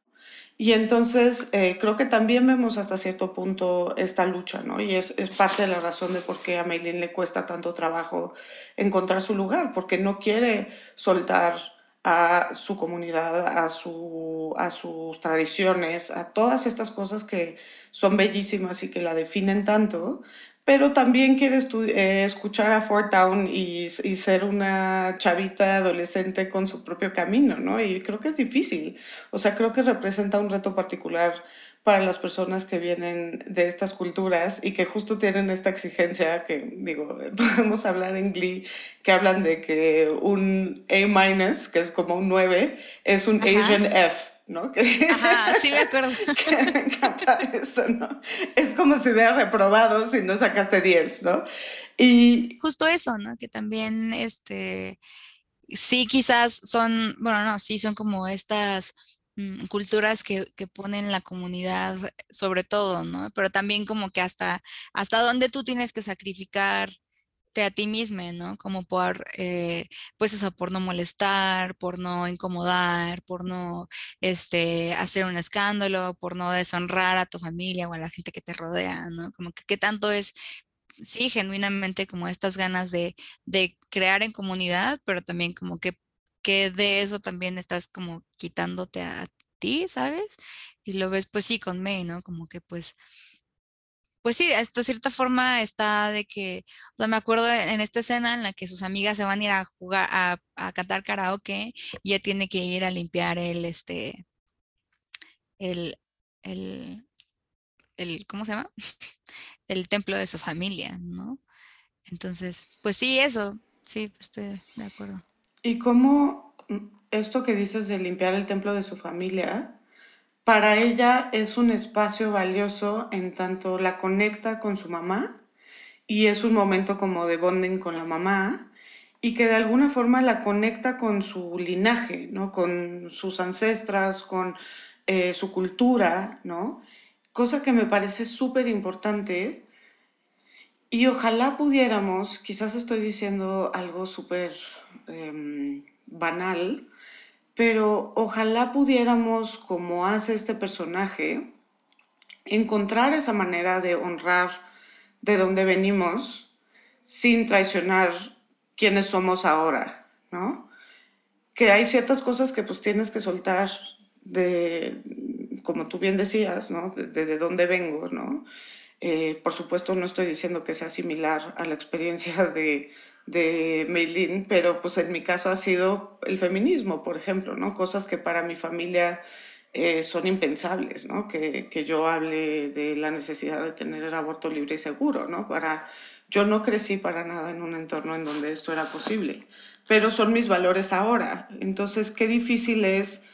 Y entonces eh, creo que también vemos hasta cierto punto esta lucha, ¿no? Y es, es parte de la razón de por qué a Meilin le cuesta tanto trabajo encontrar su lugar, porque no quiere soltar a su comunidad, a, su, a sus tradiciones, a todas estas cosas que son bellísimas y que la definen tanto, pero también quiere eh, escuchar a Fort Town y, y, ser una chavita adolescente con su propio camino, ¿no? Y creo que es difícil. O sea, creo que representa un reto particular para las personas que vienen de estas culturas y que justo tienen esta exigencia que, digo, podemos hablar en Glee, que hablan de que un A-, que es como un 9, es un Ajá. Asian F. ¿no? Ajá, sí me acuerdo. Que me encanta esto, ¿no? Es como si hubiera reprobado si no sacaste 10, ¿no? Y... Justo eso, ¿no? Que también, este, sí quizás son, bueno, no, sí son como estas culturas que, que, ponen la comunidad sobre todo, ¿no? Pero también como que hasta, hasta dónde tú tienes que sacrificar a ti misma, ¿no? Como por, eh, pues eso, por no molestar, por no incomodar, por no este, hacer un escándalo, por no deshonrar a tu familia o a la gente que te rodea, ¿no? Como que qué tanto es, sí, genuinamente como estas ganas de, de crear en comunidad, pero también como que, que de eso también estás como quitándote a ti, ¿sabes? Y lo ves pues sí con May, ¿no? Como que pues pues sí, hasta cierta forma está de que, o sea, me acuerdo en esta escena en la que sus amigas se van a ir a jugar, a, cantar karaoke y ella tiene que ir a limpiar el, este, el, el, el, ¿cómo se llama? El templo de su familia, ¿no? Entonces, pues sí, eso, sí, estoy de acuerdo. ¿Y cómo esto que dices de limpiar el templo de su familia, para ella es un espacio valioso en tanto la conecta con su mamá y es un momento como de bonding con la mamá y que de alguna forma la conecta con su linaje, ¿no? con sus ancestras, con eh, su cultura, ¿no? cosa que me parece súper importante y ojalá pudiéramos, quizás estoy diciendo algo súper eh, banal, pero ojalá pudiéramos, como hace este personaje, encontrar esa manera de honrar de dónde venimos sin traicionar quiénes somos ahora, ¿no? Que hay ciertas cosas que pues tienes que soltar de, como tú bien decías, ¿no? De dónde vengo, ¿no? Eh, por supuesto no estoy diciendo que sea similar a la experiencia de, de Meilin, pero pues en mi caso ha sido el feminismo, por ejemplo, ¿no? Cosas que para mi familia eh, son impensables, ¿no? Que, que, yo hable de la necesidad de tener el aborto libre y seguro, ¿no? Para, yo no crecí para nada en un entorno en donde esto era posible, pero son mis valores ahora. Entonces, qué difícil es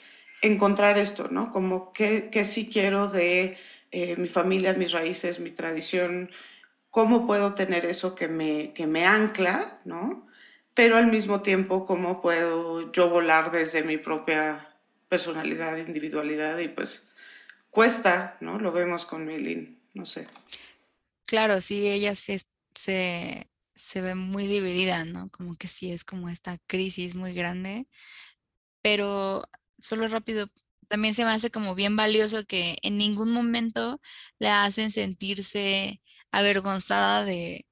encontrar esto, ¿no? Como qué, qué sí quiero de eh, mi familia, mis raíces, mi tradición, cómo puedo tener eso que me, que me ancla, ¿no? Pero al mismo tiempo, cómo puedo yo volar desde mi propia personalidad, individualidad y pues cuesta, ¿no? Lo vemos con Milin, no sé. Claro, sí, ella se, se, se ve muy dividida, ¿no? Como que sí es como esta crisis muy grande, pero solo rápido, también se me hace como bien valioso que en ningún momento le hacen sentirse avergonzada de,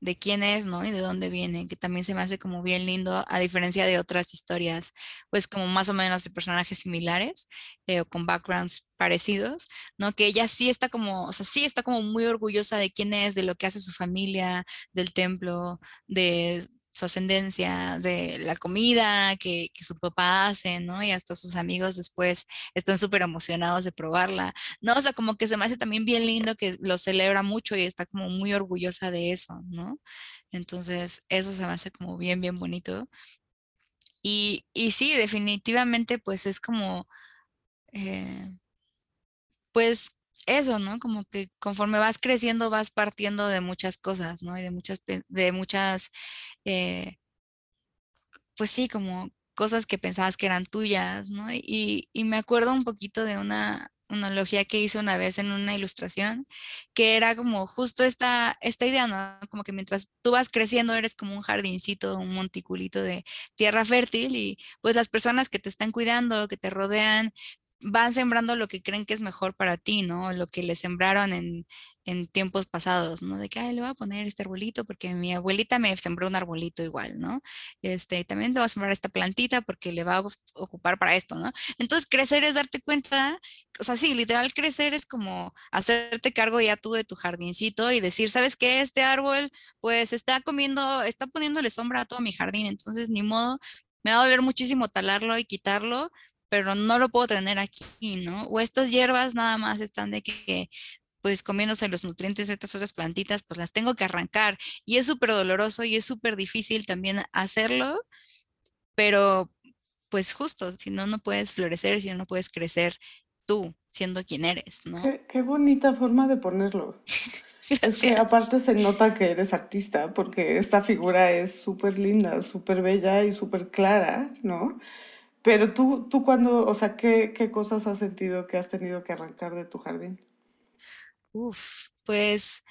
de quién es, ¿no? Y de dónde viene, que también se me hace como bien lindo, a diferencia de otras historias, pues como más o menos de personajes similares eh, o con backgrounds parecidos, ¿no? Que ella sí está como, o sea, sí está como muy orgullosa de quién es, de lo que hace su familia, del templo, de su ascendencia, de la comida que, su papá hace, ¿no? Y hasta sus amigos después están súper emocionados de probarla, ¿no? O sea, como que se me hace también bien lindo que lo celebra mucho y está como muy orgullosa de eso, ¿no? Entonces, eso se me hace como bien, bien bonito. Y, y sí, definitivamente, pues es como, eh, pues eso, ¿no? Como que conforme vas creciendo vas partiendo de muchas cosas, ¿no? Y de muchas, de muchas, eh, pues sí, como cosas que pensabas que eran tuyas, ¿no? Y, y me acuerdo un poquito de una analogía que hice una vez en una ilustración, que era como justo esta, esta idea, ¿no? Como que mientras tú vas creciendo eres como un jardincito, un monticulito de tierra fértil y pues las personas que te están cuidando, que te rodean, van sembrando lo que creen que es mejor para ti, ¿no? Lo que le sembraron en, en tiempos pasados, ¿no? De que, ay, le voy a poner este arbolito porque mi abuelita me sembró un arbolito igual, ¿no? Este, también le voy a sembrar esta plantita porque le va a ocupar para esto, ¿no? Entonces, crecer es darte cuenta, o sea, sí, literal, crecer es como hacerte cargo ya tú de tu jardincito y decir, ¿sabes qué? Este árbol, pues, está comiendo, está poniéndole sombra a todo mi jardín, entonces, ni modo, me va a doler muchísimo talarlo y quitarlo, pero no lo puedo tener aquí, ¿no? O estas hierbas nada más están de que, pues comiéndose los nutrientes de estas otras plantitas, pues las tengo que arrancar. Y es súper doloroso y es súper difícil también hacerlo, pero pues justo, si no, no puedes florecer, si no, no puedes crecer tú siendo quien eres, ¿no? Qué, bonita forma de ponerlo. Es que aparte se nota que eres artista porque esta figura es súper linda, súper bella y súper clara, ¿no? Pero tú, tú cuando, o sea, ¿qué, ¿qué cosas has sentido que has tenido que arrancar de tu jardín? Uf, pues,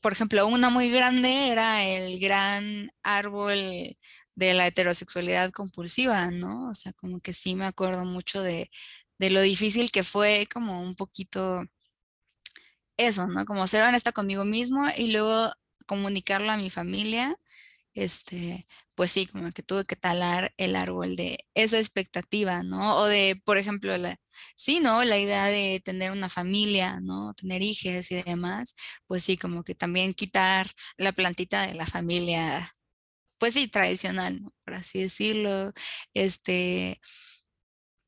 por ejemplo, una muy grande era el gran árbol de la heterosexualidad compulsiva, ¿no? O sea, como que sí me acuerdo mucho de, de lo difícil que fue como un poquito eso, ¿no? Como ser honesta conmigo mismo y luego comunicarlo a mi familia este, pues sí, como que tuve que talar el árbol de esa expectativa, ¿no? O de, por ejemplo, la, sí, ¿no? La idea de tener una familia, ¿no? Tener hijos y demás, pues sí, como que también quitar la plantita de la familia, pues sí, tradicional, ¿no? Por así decirlo, este,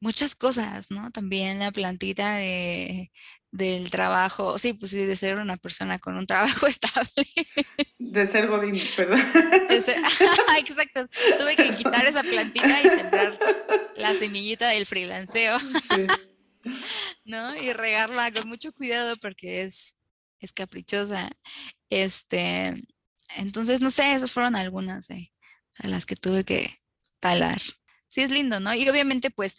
muchas cosas, ¿no? También la plantita de, del trabajo, sí, pues sí, de ser una persona con un trabajo estable. De ser Godín, perdón. exacto, tuve que quitar esa plantita y sembrar la semillita del freelanceo. Sí. ¿No? Y regarla con mucho cuidado porque es, es caprichosa. Este, entonces, no sé, esas fueron algunas de las que tuve que talar. Sí, es lindo, ¿no? Y obviamente, pues,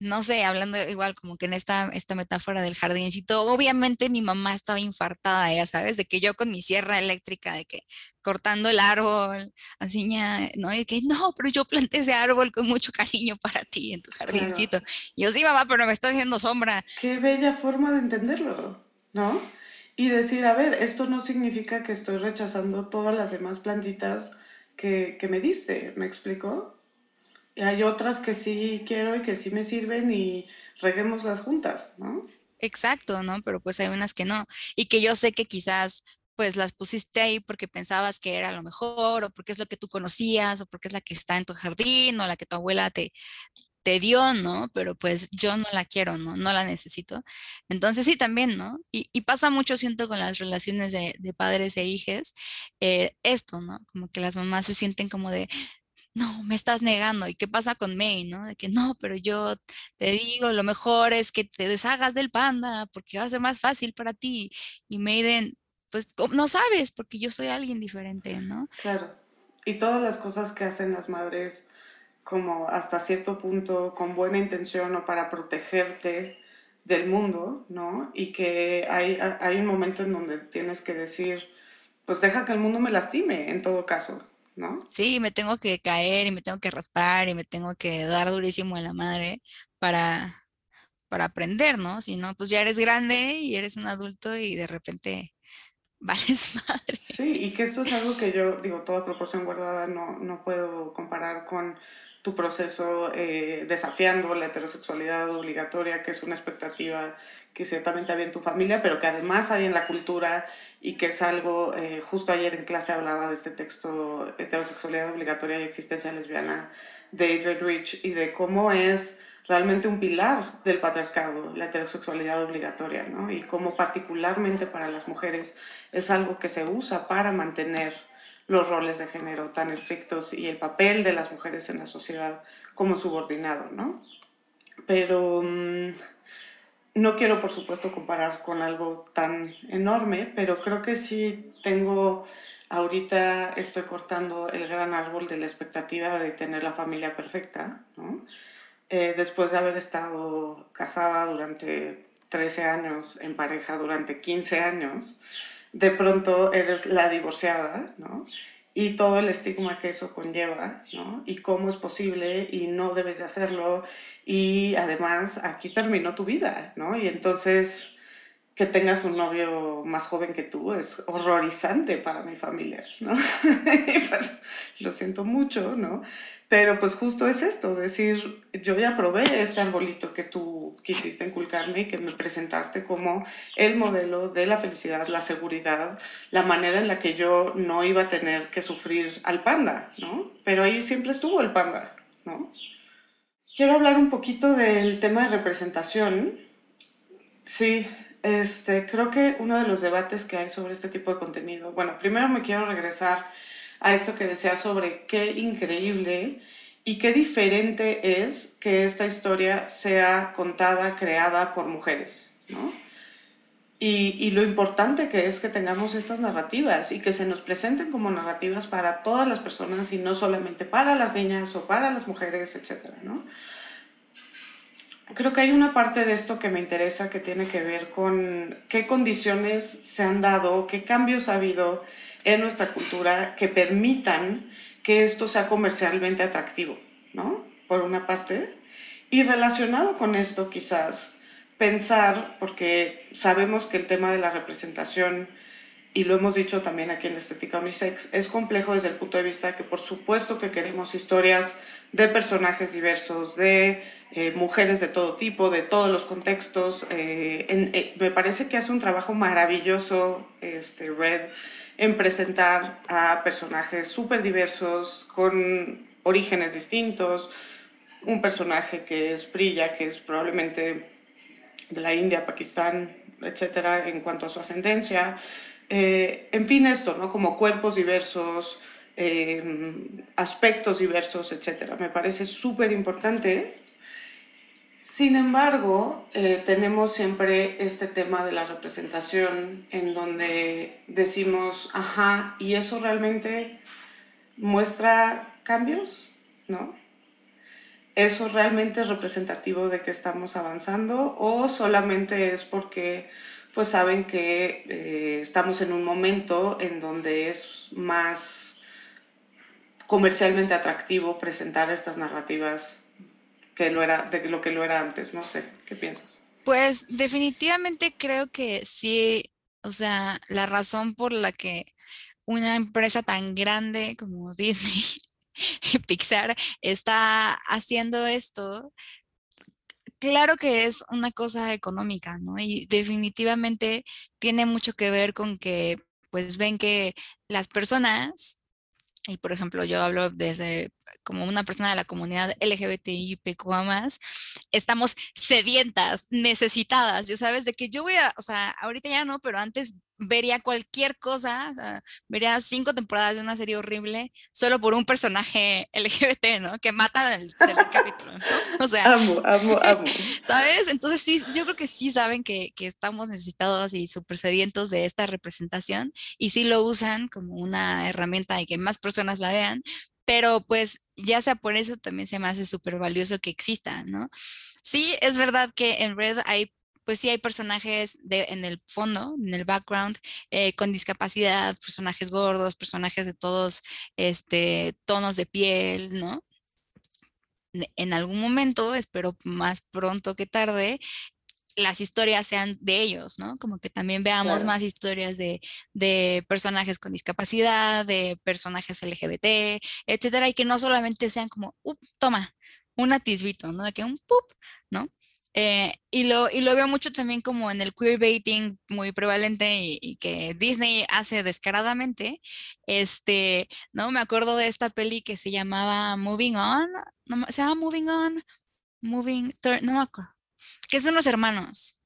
no sé, hablando igual como que en esta, esta metáfora del jardincito, obviamente mi mamá estaba infartada, ya sabes, de que yo con mi sierra eléctrica, de que cortando el árbol, así ya, ¿no? Y que no, pero yo planté ese árbol con mucho cariño para ti en tu jardincito. Y yo sí, mamá, pero me está haciendo sombra. Qué bella forma de entenderlo, ¿no? Y decir, a ver, esto no significa que estoy rechazando todas las demás plantitas que, que me diste, ¿me explico? Y hay otras que sí quiero y que sí me sirven y reguémoslas juntas, ¿no? Exacto, ¿no? Pero pues hay unas que no. Y que yo sé que quizás pues las pusiste ahí porque pensabas que era lo mejor o porque es lo que tú conocías o porque es la que está en tu jardín o la que tu abuela te, te dio, ¿no? Pero pues yo no la quiero, ¿no? No la necesito. Entonces sí, también, ¿no? Y, pasa mucho, siento, con las relaciones de, padres e hijas, eh, esto, ¿no? Como que las mamás se sienten como de, no, me estás negando. ¿Y qué pasa con May, no? De que no, pero yo te digo, lo mejor es que te deshagas del panda porque va a ser más fácil para ti. Y Maiden, pues no sabes porque yo soy alguien diferente, ¿no? Claro. Y todas las cosas que hacen las madres como hasta cierto punto con buena intención o para protegerte del mundo, ¿no? Y que hay, hay un momento en donde tienes que decir, pues deja que el mundo me lastime en todo caso, ¿no? Sí, me tengo que caer y me tengo que raspar y me tengo que dar durísimo a la madre para, para aprender, ¿no? Si no, pues ya eres grande y eres un adulto y de repente vales madre. Sí, y que esto es algo que yo, digo, toda proporción guardada, no, no puedo comparar con tu proceso eh, desafiando la heterosexualidad obligatoria, que es una expectativa que ciertamente había en tu familia, pero que además hay en la cultura y que es algo, eh, justo ayer en clase hablaba de este texto, Heterosexualidad obligatoria y existencia lesbiana, de Adrian Rich, y de cómo es realmente un pilar del patriarcado, la heterosexualidad obligatoria, ¿no? Y cómo particularmente para las mujeres es algo que se usa para mantener los roles de género tan estrictos y el papel de las mujeres en la sociedad como subordinado, ¿no? Pero mm, no quiero, por supuesto, comparar con algo tan enorme, pero creo que sí tengo, ahorita estoy cortando el gran árbol de la expectativa de tener la familia perfecta, ¿no? Eh, después de haber estado casada durante 13 años, en pareja durante 15 años, de pronto eres la divorciada, ¿no? Y todo el estigma que eso conlleva, ¿no? Y cómo es posible y no debes de hacerlo. Y además aquí terminó tu vida, ¿no? Y entonces que tengas un novio más joven que tú es horrorizante para mi familia, ¿no? pues lo siento mucho, ¿no? Pero pues justo es esto, decir, yo ya probé este arbolito que tú quisiste inculcarme y que me presentaste como el modelo de la felicidad, la seguridad, la manera en la que yo no iba a tener que sufrir al panda, ¿no? Pero ahí siempre estuvo el panda, ¿no? Quiero hablar un poquito del tema de representación. Sí, este, creo que uno de los debates que hay sobre este tipo de contenido, bueno, primero me quiero regresar a esto que decía sobre qué increíble y qué diferente es que esta historia sea contada, creada por mujeres, ¿no? Y, y, lo importante que es que tengamos estas narrativas y que se nos presenten como narrativas para todas las personas y no solamente para las niñas o para las mujeres, etcétera, ¿no? Creo que hay una parte de esto que me interesa que tiene que ver con qué condiciones se han dado, qué cambios ha habido en nuestra cultura que permitan que esto sea comercialmente atractivo, ¿no? Por una parte. Y relacionado con esto, quizás, pensar, porque sabemos que el tema de la representación, y lo hemos dicho también aquí en estética unisex, es complejo desde el punto de vista que por supuesto que queremos historias de personajes diversos, de eh, mujeres de todo tipo, de todos los contextos. Eh, eh, me parece que hace un trabajo maravilloso este, Red en presentar a personajes súper diversos, con orígenes distintos, un personaje que es Priya, que es probablemente de la India, Pakistán, etcétera, en cuanto a su ascendencia. Eh, en fin, esto, ¿no? Como cuerpos diversos, eh, aspectos diversos, etcétera. Me parece súper importante sin embargo, eh, tenemos siempre este tema de la representación en donde decimos, ajá, ¿y eso realmente muestra cambios? ¿No? ¿Eso realmente es representativo de que estamos avanzando o solamente es porque pues saben que eh, estamos en un momento en donde es más comercialmente atractivo presentar estas narrativas que lo era, de lo que lo era antes. No sé, ¿qué piensas? Pues definitivamente creo que sí, o sea, la razón por la que una empresa tan grande como Disney y Pixar está haciendo esto, claro que es una cosa económica, ¿no? Y definitivamente tiene mucho que ver con que pues ven que las personas y por ejemplo, yo hablo desde como una persona de la comunidad LGBTI más, estamos sedientas, necesitadas, ya sabes, de que yo voy a, o sea, ahorita ya no, pero antes vería cualquier cosa, o sea, vería cinco temporadas de una serie horrible solo por un personaje LGBT, ¿no? Que mata en el tercer capítulo, ¿no? O sea, amo, amo, amo. ¿Sabes? Entonces sí, yo creo que sí saben que, que estamos necesitados y súper sedientos de esta representación y sí lo usan como una herramienta y que más personas la vean, pero pues ya sea por eso también se me hace súper valioso que exista, ¿no? Sí, es verdad que en Red hay pues sí hay personajes de, en el fondo, en el background, eh, con discapacidad, personajes gordos, personajes de todos este, tonos de piel, ¿no? En algún momento, espero más pronto que tarde, las historias sean de ellos, ¿no? Como que también veamos más historias de, de, personajes con discapacidad, de personajes LGBT, etcétera, y que no solamente sean como, up, toma, un atisbito, ¿no? De que un pup, ¿no? Eh, y, lo, y lo veo mucho también como en el queerbaiting muy prevalente y, que Disney hace descaradamente. Este, ¿no? Me acuerdo de esta peli que se llamaba Moving On. No, ¿Se llama Moving On? Moving, no me acuerdo. Que son unos hermanos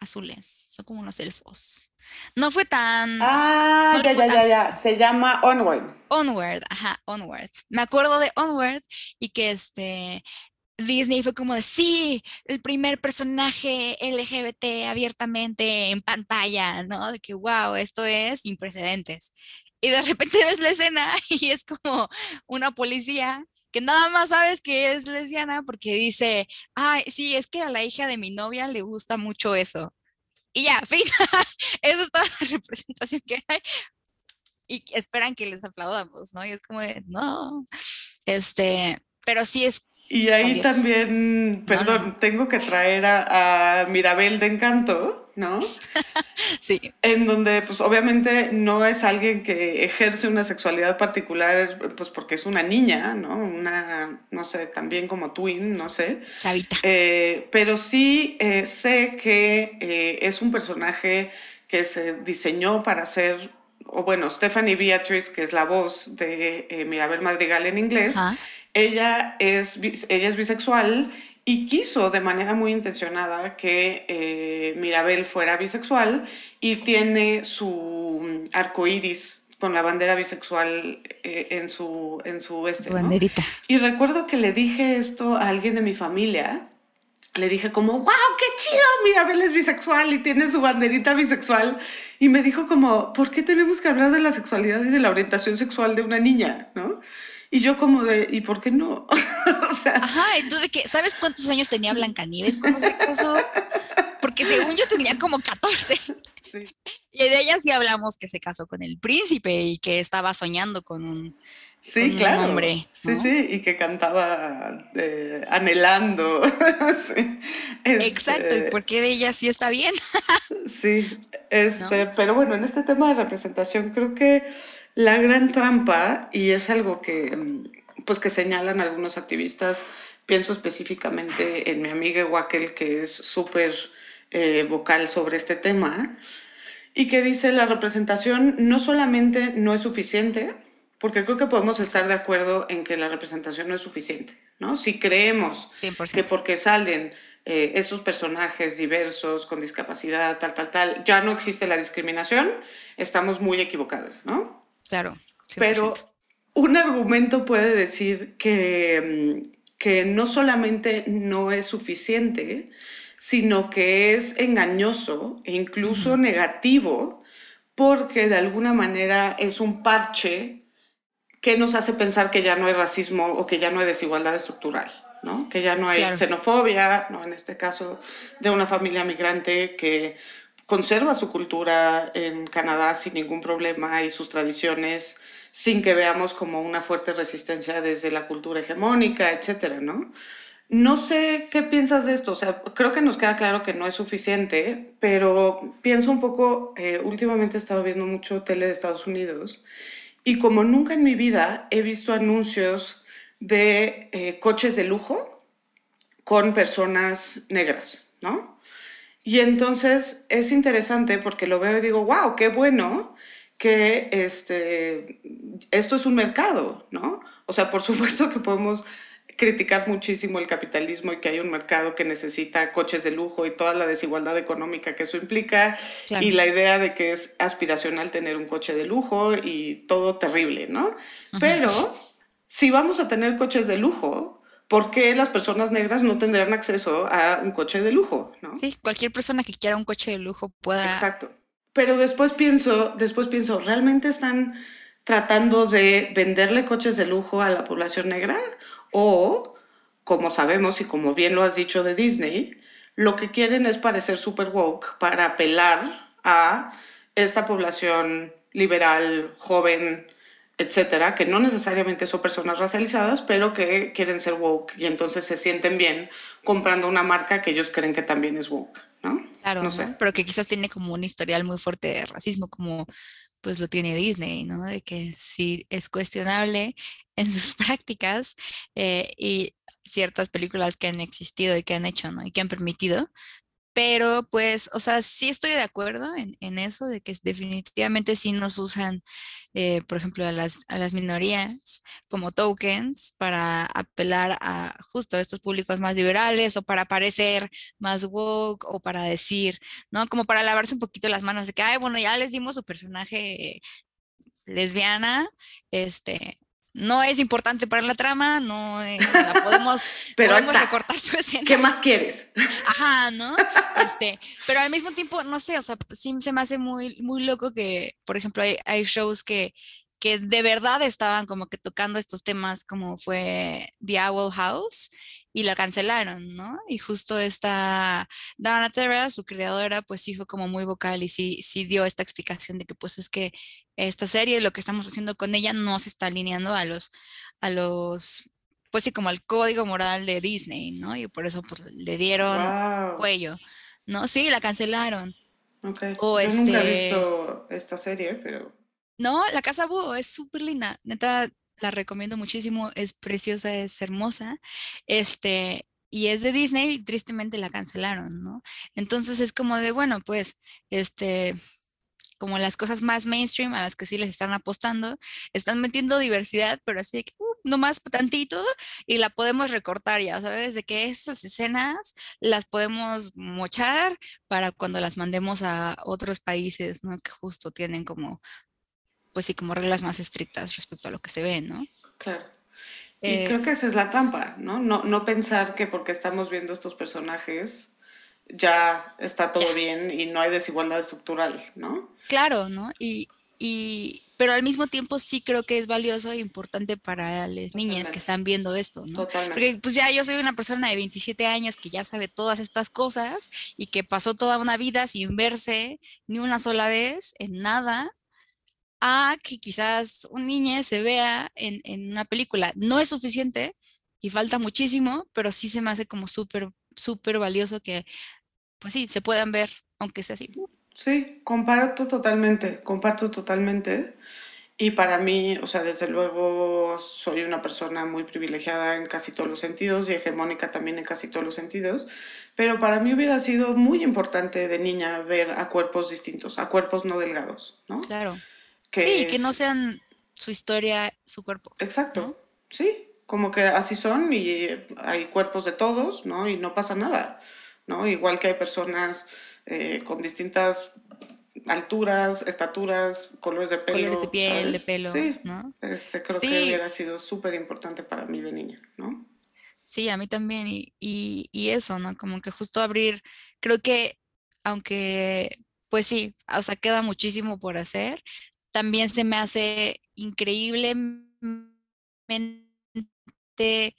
azules, son como unos elfos. No fue tan. Ah, ya, ya, ya, ya. Se llama Onward. Onward, ajá, Onward. Me acuerdo de Onward y que este Disney fue como de sí, el primer personaje LGBT abiertamente en pantalla, ¿no? De que wow, esto es sin precedentes. Y de repente ves la escena y es como una policía que nada más sabes que es lesbiana porque dice, ay, sí, es que a la hija de mi novia le gusta mucho eso. Y ya, fin, eso es toda la representación que hay. Y esperan que les aplaudamos, ¿no? Y es como de, no, este, pero sí es y ahí también, perdón, tengo que traer a, Mirabel de Encanto, ¿no? sí. En donde, pues obviamente no es alguien que ejerce una sexualidad particular, pues porque es una niña, ¿no? Una, no sé, también como twin, no sé. Chavita. Eh, pero sí eh, sé que eh, es un personaje que se diseñó para ser, o bueno, Stephanie Beatrice, que es la voz de Mirabel Madrigal en inglés. Ella es, ella es bisexual y quiso de manera muy intencionada que eh, Mirabel fuera bisexual y tiene su arco iris con la bandera bisexual eh, en su, en su este. Banderita. Y recuerdo que le dije esto a alguien de mi familia. Le dije como, wow, qué chido, Mirabel es bisexual y tiene su banderita bisexual. Y me dijo como, ¿por qué tenemos que hablar de la sexualidad y de la orientación sexual de una niña? ¿No? Y yo como de, ¿y por qué no? o sea, Ajá, entonces, ¿qué? ¿sabes cuántos años tenía Blancanieves cuando se casó? Porque según yo tenía como 14. Sí. Y de ella sí hablamos que se casó con el príncipe y que estaba soñando con un, sí, claro. hombre. Sí, sí, y que cantaba eh, anhelando. sí. Exacto, ¿y este por qué de ella sí está bien? sí, este, pero bueno, en este tema de representación creo que la gran trampa, y es algo que, mm, pues, que señalan algunos activistas, pienso específicamente en mi amiga Wackel, que es súper eh, vocal sobre este tema, y que dice la representación no solamente no es suficiente, porque creo que podemos estar de acuerdo en que la representación no es suficiente, ¿no? Si creemos que porque salen eh, esos personajes diversos, con discapacidad, tal, tal, tal, ya no existe la discriminación, estamos muy equivocados, ¿no? Claro. Pero un argumento puede decir que, mm, que no solamente no es suficiente, sino que es engañoso e incluso negativo, porque de alguna manera es un parche que nos hace pensar que ya no hay racismo o que ya no hay desigualdad estructural. ¿no? que ya no hay xenofobia, ¿no? en este caso de una familia migrante que conserva su cultura en Canadá sin ningún problema y sus tradiciones sin que veamos como una fuerte resistencia desde la cultura hegemónica, etcétera, ¿no? No sé qué piensas de esto, o sea, creo que nos queda claro que no es suficiente, pero pienso un poco, eh, últimamente he estado viendo mucho tele de Estados Unidos y como nunca en mi vida he visto anuncios de eh, coches de lujo con personas negras, ¿no? Y entonces es interesante porque lo veo y digo, wow, qué bueno que este, esto es un mercado, ¿no? O sea, por supuesto que podemos criticar muchísimo el capitalismo y que hay un mercado que necesita coches de lujo y toda la desigualdad económica que eso implica y la idea de que es aspiracional tener un coche de lujo y todo terrible, ¿no? Pero si vamos a tener coches de lujo, ¿por qué las personas negras no tendrán acceso a un coche de lujo? ¿no? Sí, cualquier persona que quiera un coche de lujo pueda. Exacto. Pero después pienso, después pienso, ¿realmente están tratando de venderle coches de lujo a la población negra? O, como sabemos y como bien lo has dicho de Disney, lo que quieren es parecer super woke para apelar a esta población liberal, joven, etcétera, que no necesariamente son personas racializadas, pero que quieren ser woke y entonces se sienten bien comprando una marca que ellos creen que también es woke, ¿no? Claro, no sé. pero que quizás tiene como un historial muy fuerte de racismo, como pues lo tiene Disney, ¿no? De que sí es cuestionable en sus prácticas eh, y ciertas películas que han existido y que han hecho, ¿no? Y que han permitido, pero pues, o sea, sí estoy de acuerdo en, eso, de que definitivamente sí nos usan, eh, por ejemplo, a las, a las minorías como tokens para apelar a justo estos públicos más liberales o para parecer más woke o para decir, ¿no? Como para lavarse un poquito las manos de que, ay, bueno, ya les dimos su personaje lesbiana, este, no es importante para la trama, no eh, la podemos, pero podemos recortar su escena. ¿Qué más quieres? Ajá, ¿no? Este, pero al mismo tiempo, no sé, o sea, sí se me hace muy, muy loco que, por ejemplo, hay, hay shows que, que de verdad estaban como que tocando estos temas como fue The Owl House y la cancelaron, ¿no? Y justo esta Dana Terra, su creadora, pues sí fue como muy vocal y sí, sí dio esta explicación de que pues es que esta serie, lo que estamos haciendo con ella no se está alineando a los, a los, pues sí, como al código moral de Disney, ¿no? Y por eso pues le dieron cuello, ¿no? Sí, la cancelaron. Ok. O Yo nunca he este visto esta serie, pero... No, La Casa Búho es súper linda. Neta, la recomiendo muchísimo, es preciosa, es hermosa, este, y es de Disney, tristemente la cancelaron, ¿no? Entonces es como de, bueno, pues, este, como las cosas más mainstream a las que sí les están apostando, están metiendo diversidad, pero así de que, uh, no más tantito, y la podemos recortar ya, ¿sabes? De que esas escenas las podemos mochar para cuando las mandemos a otros países, ¿no? Que justo tienen como pues sí, como reglas más estrictas respecto a lo que se ve, ¿no? Claro. Y creo que esa es la trampa, ¿no? ¿no? No pensar que porque estamos viendo estos personajes ya está todo bien y no hay desigualdad estructural, ¿no? Claro, ¿no? Y, y, pero al mismo tiempo sí creo que es valioso e importante para las niñas que están viendo esto, ¿no? Totalmente. Porque pues ya yo soy una persona de 27 años que ya sabe todas estas cosas y que pasó toda una vida sin verse ni una sola vez en nada a que quizás un niño se vea en, una película. No es suficiente y falta muchísimo, pero sí se me hace como súper, súper valioso que, pues sí, se puedan ver, aunque sea así. Sí, comparto totalmente, comparto totalmente. Y para mí, o sea, desde luego soy una persona muy privilegiada en casi todos los sentidos y hegemónica también en casi todos los sentidos, pero para mí hubiera sido muy importante de niña ver a cuerpos distintos, a cuerpos no delgados, ¿no? Claro sí, que no sean su historia, su cuerpo. Exacto, sí, como que así son y hay cuerpos de todos, ¿no? Y no pasa nada, ¿no? Igual que hay personas eh, con distintas alturas, estaturas, colores de pelo. Colores de piel, de pelo, sí. ¿no? Este, creo que hubiera sido súper importante para mí de niña, ¿no? Sí, a mí también. Y, y, y, eso, ¿no? Como que justo abrir, creo que aunque, pues sí, o sea, queda muchísimo por hacer, también se me hace increíblemente,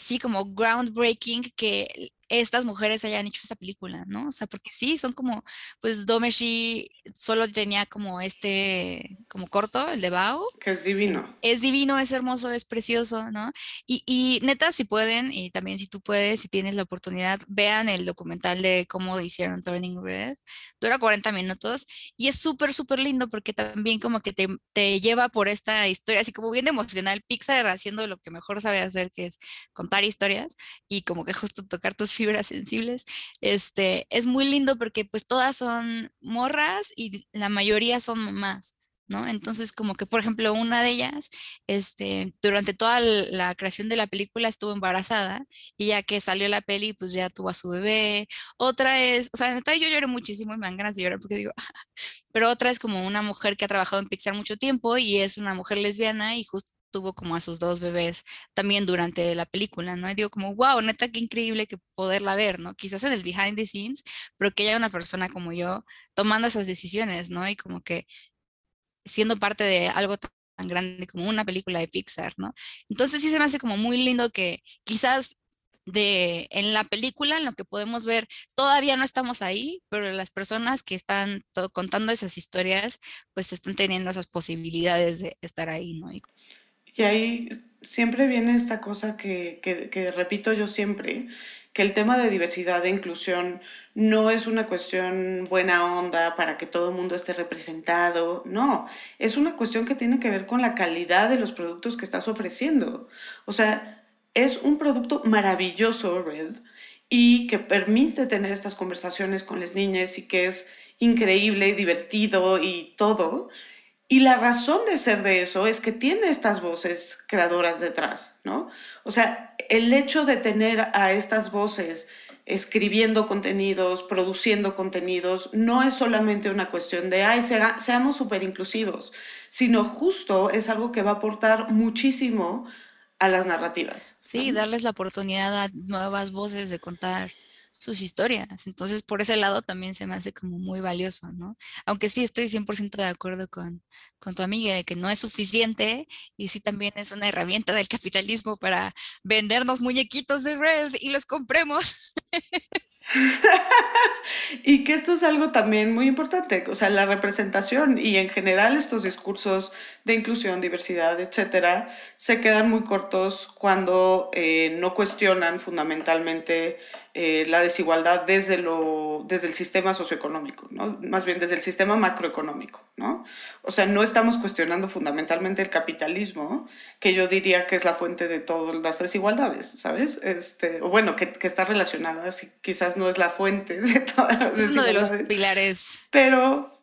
sí, como groundbreaking que estas mujeres hayan hecho esta película, ¿no? O sea, porque sí, son como, pues Domeshi solo tenía como este, como corto, el de Bao. Que es divino. Es divino, es hermoso, es precioso, ¿no? Y, y neta, si pueden, y también si tú puedes, si tienes la oportunidad, vean el documental de cómo hicieron Turning Red. Dura 40 minutos y es súper, súper lindo porque también como que te, te lleva por esta historia, así como bien emocional, Pixar haciendo lo que mejor sabe hacer, que es contar historias y como que justo tocar tus fibras sensibles, este, es muy lindo porque pues todas son morras y la mayoría son mamás. ¿No? Entonces, como que, por ejemplo, una de ellas, este, durante toda la creación de la película estuvo embarazada y ya que salió la peli, pues ya tuvo a su bebé. Otra es, o sea, yo lloré muchísimo y me dan ganas de llorar porque digo, pero otra es como una mujer que ha trabajado en Pixar mucho tiempo y es una mujer lesbiana y justo tuvo como a sus dos bebés también durante la película, ¿no? Y digo como, wow, neta, qué increíble que poderla ver, ¿no? Quizás en el behind the scenes, pero que haya una persona como yo tomando esas decisiones, ¿no? Y como que siendo parte de algo tan grande como una película de Pixar, ¿no? Entonces sí se me hace como muy lindo que quizás de en la película, en lo que podemos ver, todavía no estamos ahí, pero las personas que están contando esas historias, pues están teniendo esas posibilidades de estar ahí, ¿no? Y, ahí siempre viene esta cosa que, que repito yo siempre, que el tema de diversidad e inclusión no es una cuestión buena onda para que todo el mundo esté representado, no, es una cuestión que tiene que ver con la calidad de los productos que estás ofreciendo. O sea, es un producto maravilloso, Red, y que permite tener estas conversaciones con las niñas y que es increíble divertido y todo. Y la razón de ser de eso es que tiene estas voces creadoras detrás, ¿no? O sea, el hecho de tener a estas voces escribiendo contenidos, produciendo contenidos, no es solamente una cuestión de, ay, seamos súper inclusivos, sino justo es algo que va a aportar muchísimo a las narrativas. Sí, darles la oportunidad a nuevas voces de contar sus historias. Entonces, por ese lado también se me hace como muy valioso, ¿no? Aunque sí estoy 100% de acuerdo con, con tu amiga de que no es suficiente y sí también es una herramienta del capitalismo para vendernos muñequitos de red y los compremos. y que esto es algo también muy importante, o sea, la representación y en general estos discursos de inclusión, diversidad, etcétera, se quedan muy cortos cuando eh, no cuestionan fundamentalmente eh, la desigualdad desde, lo, desde el sistema socioeconómico, ¿no? más bien desde el sistema macroeconómico. ¿no? O sea, no estamos cuestionando fundamentalmente el capitalismo, que yo diría que es la fuente de todas las desigualdades, ¿sabes? Este, o bueno, que, que está relacionada, quizás no es la fuente de todas las desigualdades. Es uno de los pilares. Pero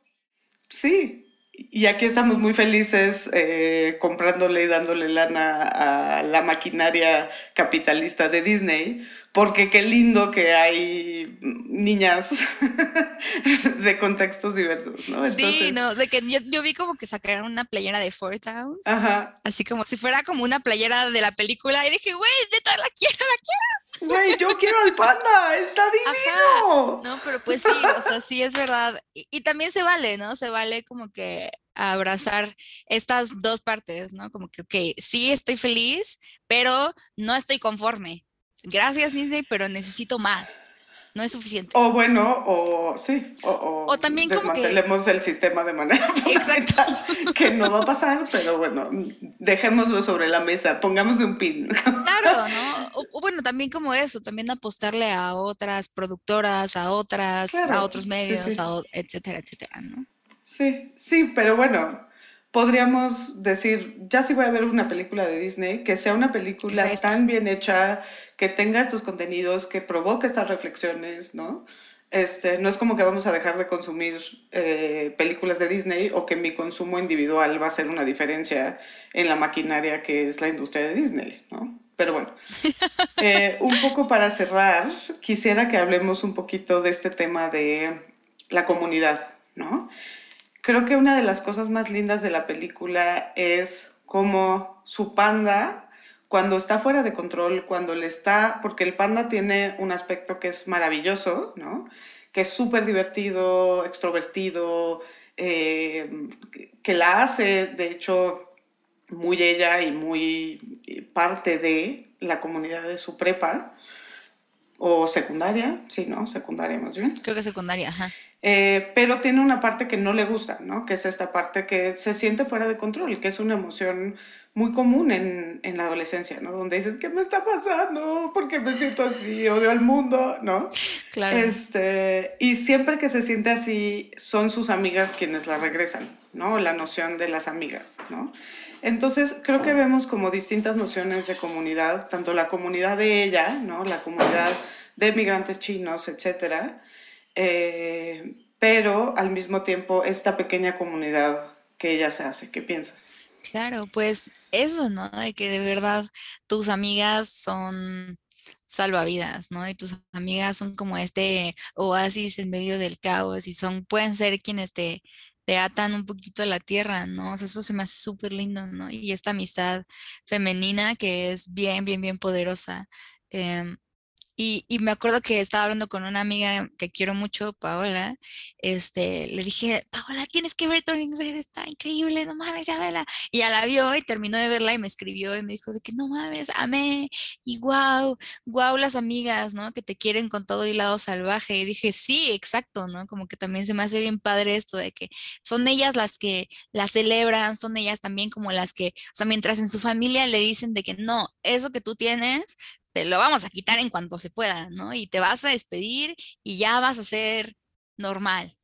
sí, y aquí estamos muy felices eh, comprándole y dándole lana a la maquinaria capitalista de Disney, porque qué lindo que hay niñas de contextos diversos, ¿no? sí, no, de que yo, vi como que sacaron una playera de Four Towns, Ajá. así como si fuera como una playera de la película, y dije, güey, neta, la quiero, la quiero. Güey, yo quiero al panda, está divino. No, pero pues sí, o sea, sí es verdad. Y, también se vale, ¿no? Se vale como que abrazar estas dos partes, ¿no? Como que, ok, sí estoy feliz, pero no estoy conforme. Gracias, Disney, pero necesito más. No es suficiente. O bueno, o sí, o, o, también como que... el sistema de manera Exacto. que no va a pasar, pero bueno, dejémoslo sobre la mesa, pongámosle un pin. Claro, ¿no? O, bueno, también como eso, también apostarle a otras productoras, a otras, a otros medios, etcétera, etcétera, ¿no? Sí, sí, pero bueno, podríamos decir, ya si voy a ver una película de Disney, que sea una película tan bien hecha, que tenga estos contenidos, que provoque estas reflexiones, ¿no? Este, no es como que vamos a dejar de consumir eh, películas de Disney o que mi consumo individual va a ser una diferencia en la maquinaria que es la industria de Disney, ¿no? Pero bueno, eh, un poco para cerrar, quisiera que hablemos un poquito de este tema de la comunidad, ¿no? Creo que una de las cosas más lindas de la película es cómo su panda, cuando está fuera de control, cuando le está, porque el panda tiene un aspecto que es maravilloso, ¿no? Que es súper divertido, extrovertido, eh, que la hace, de hecho, muy ella y muy parte de la comunidad de su prepa o secundaria, sí, ¿no? Secundaria más bien. Creo que secundaria, ajá. Eh, pero tiene una parte que no le gusta, ¿no? Que es esta parte que se siente fuera de control, que es una emoción muy común en, en la adolescencia, ¿no? Donde dices, ¿qué me está pasando? ¿Por qué me siento así? Odio al mundo, ¿no? Claro. Este, y siempre que se siente así, son sus amigas quienes la regresan, ¿no? La noción de las amigas, ¿no? Entonces, creo que vemos como distintas nociones de comunidad, tanto la comunidad de ella, ¿no? La comunidad de migrantes chinos, etcétera, eh, pero al mismo tiempo esta pequeña comunidad que ella se hace. ¿Qué piensas? Claro, pues eso, ¿no? De que de verdad tus amigas son salvavidas, ¿no? Y tus amigas son como este oasis en medio del caos y son, pueden ser quienes te, te atan un poquito a la tierra, ¿no? O sea, eso se me hace súper lindo, ¿no? Y esta amistad femenina que es bien, bien, bien poderosa. Em, Y, me acuerdo que estaba hablando con una amiga que quiero mucho, Paola. Este, le dije, Paola, tienes que ver Turning Red, está increíble, no mames, ya vela. Y ya la vio y terminó de verla y me escribió y me dijo de que no mames, amé. Y wow, wow, las amigas, ¿no? Que te quieren con todo y lado salvaje. Y dije, sí, exacto, ¿no? Como que también se me hace bien padre esto de que son ellas las que las celebran, son ellas también como las que, o sea, mientras en su familia le dicen de que no, eso que tú tienes lo vamos a quitar en cuanto se pueda, ¿no? Y te vas a despedir y ya vas a ser normal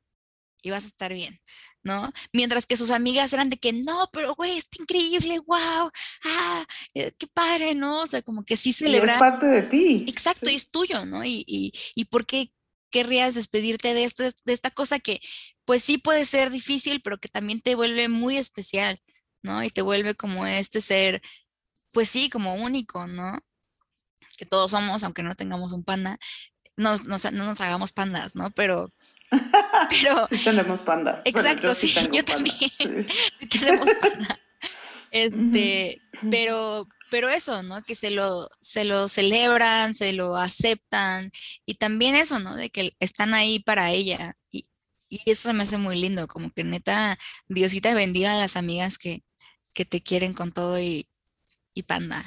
y vas a estar bien, ¿no? Mientras que sus amigas eran de que, no, pero güey, está increíble, wow, ah, eh, qué padre, ¿no? O sea, como que sí celebrar. es parte de ti. Exacto, y es tuyo, ¿no? Y, y, y por qué querrías despedirte de, esto, de esta cosa que, pues sí puede ser difícil, pero que también te vuelve muy especial, ¿no? Y te vuelve como este ser, pues sí, como único, ¿no? Que todos somos, aunque no tengamos un panda, no nos hagamos pandas, ¿no? Pero... pero sí tenemos panda. Exacto, sí, yo también. Sí. tenemos panda. Este, pero, pero eso, ¿no? Que se lo, se lo celebran, se lo aceptan y también eso, ¿no? De que están ahí para ella y, y eso se me hace muy lindo, como que neta, Diosita bendiga a las amigas que, que te quieren con todo y, y panda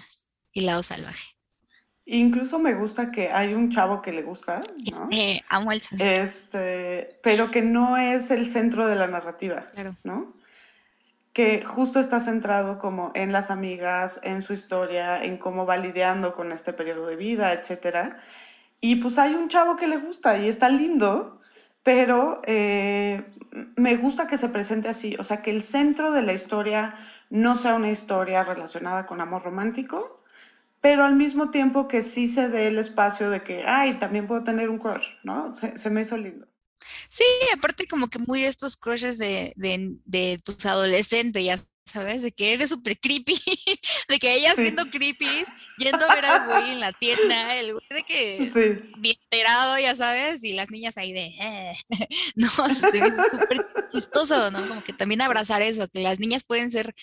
y lado salvaje. Incluso me gusta que hay un chavo que le gusta, ¿no? Eh, amo el chavo. Este, pero que no es el centro de la narrativa, claro. ¿no? Que justo está centrado como en las amigas, en su historia, en cómo va lidiando con este periodo de vida, etc. Y pues hay un chavo que le gusta y está lindo, pero eh, me gusta que se presente así, o sea, que el centro de la historia no sea una historia relacionada con amor romántico, pero al mismo tiempo que sí se dé el espacio de que, ay, también puedo tener un crush, ¿no? Se, me hizo lindo. Sí, aparte como que muy estos crushes de, de, de tus adolescentes, ya sabes, de que eres súper creepy, de que ella siendo creepy, yendo a ver al güey en la tienda, el güey de que bien enterado, ya sabes, y las niñas ahí de, eh". no, se me hizo súper chistoso, ¿no? Como que también abrazar eso, que las niñas pueden ser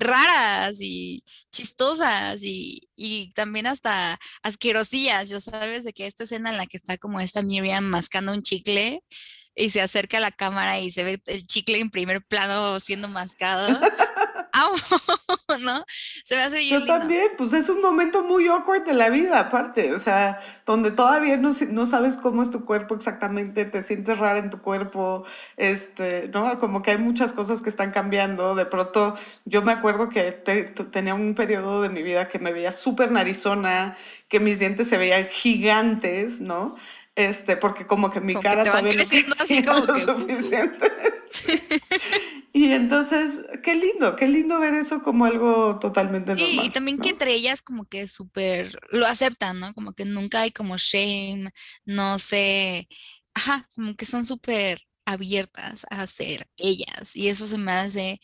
raras y chistosas y, y, también hasta asquerosillas, ya sabes, de que esta escena en la que está como esta Miriam mascando un chicle y se acerca a la cámara y se ve el chicle en primer plano siendo mascado. ¿no? Se me hace Yo también, pues es un momento muy awkward de la vida, aparte, o sea, donde todavía no, no sabes cómo es tu cuerpo exactamente, te sientes rara en tu cuerpo, este, ¿no? Como que hay muchas cosas que están cambiando. De pronto, yo me acuerdo que tenía un periodo de mi vida que me veía súper narizona, que mis dientes se veían gigantes, ¿no? Este, porque como que mi cara todavía no así como lo suficiente. Y entonces, qué lindo, qué lindo ver eso como algo totalmente normal. Y, también que entre ellas como que súper lo aceptan, ¿no? Como que nunca hay como shame, no sé, ajá, como que son súper abiertas a ser ellas. Y eso se me hace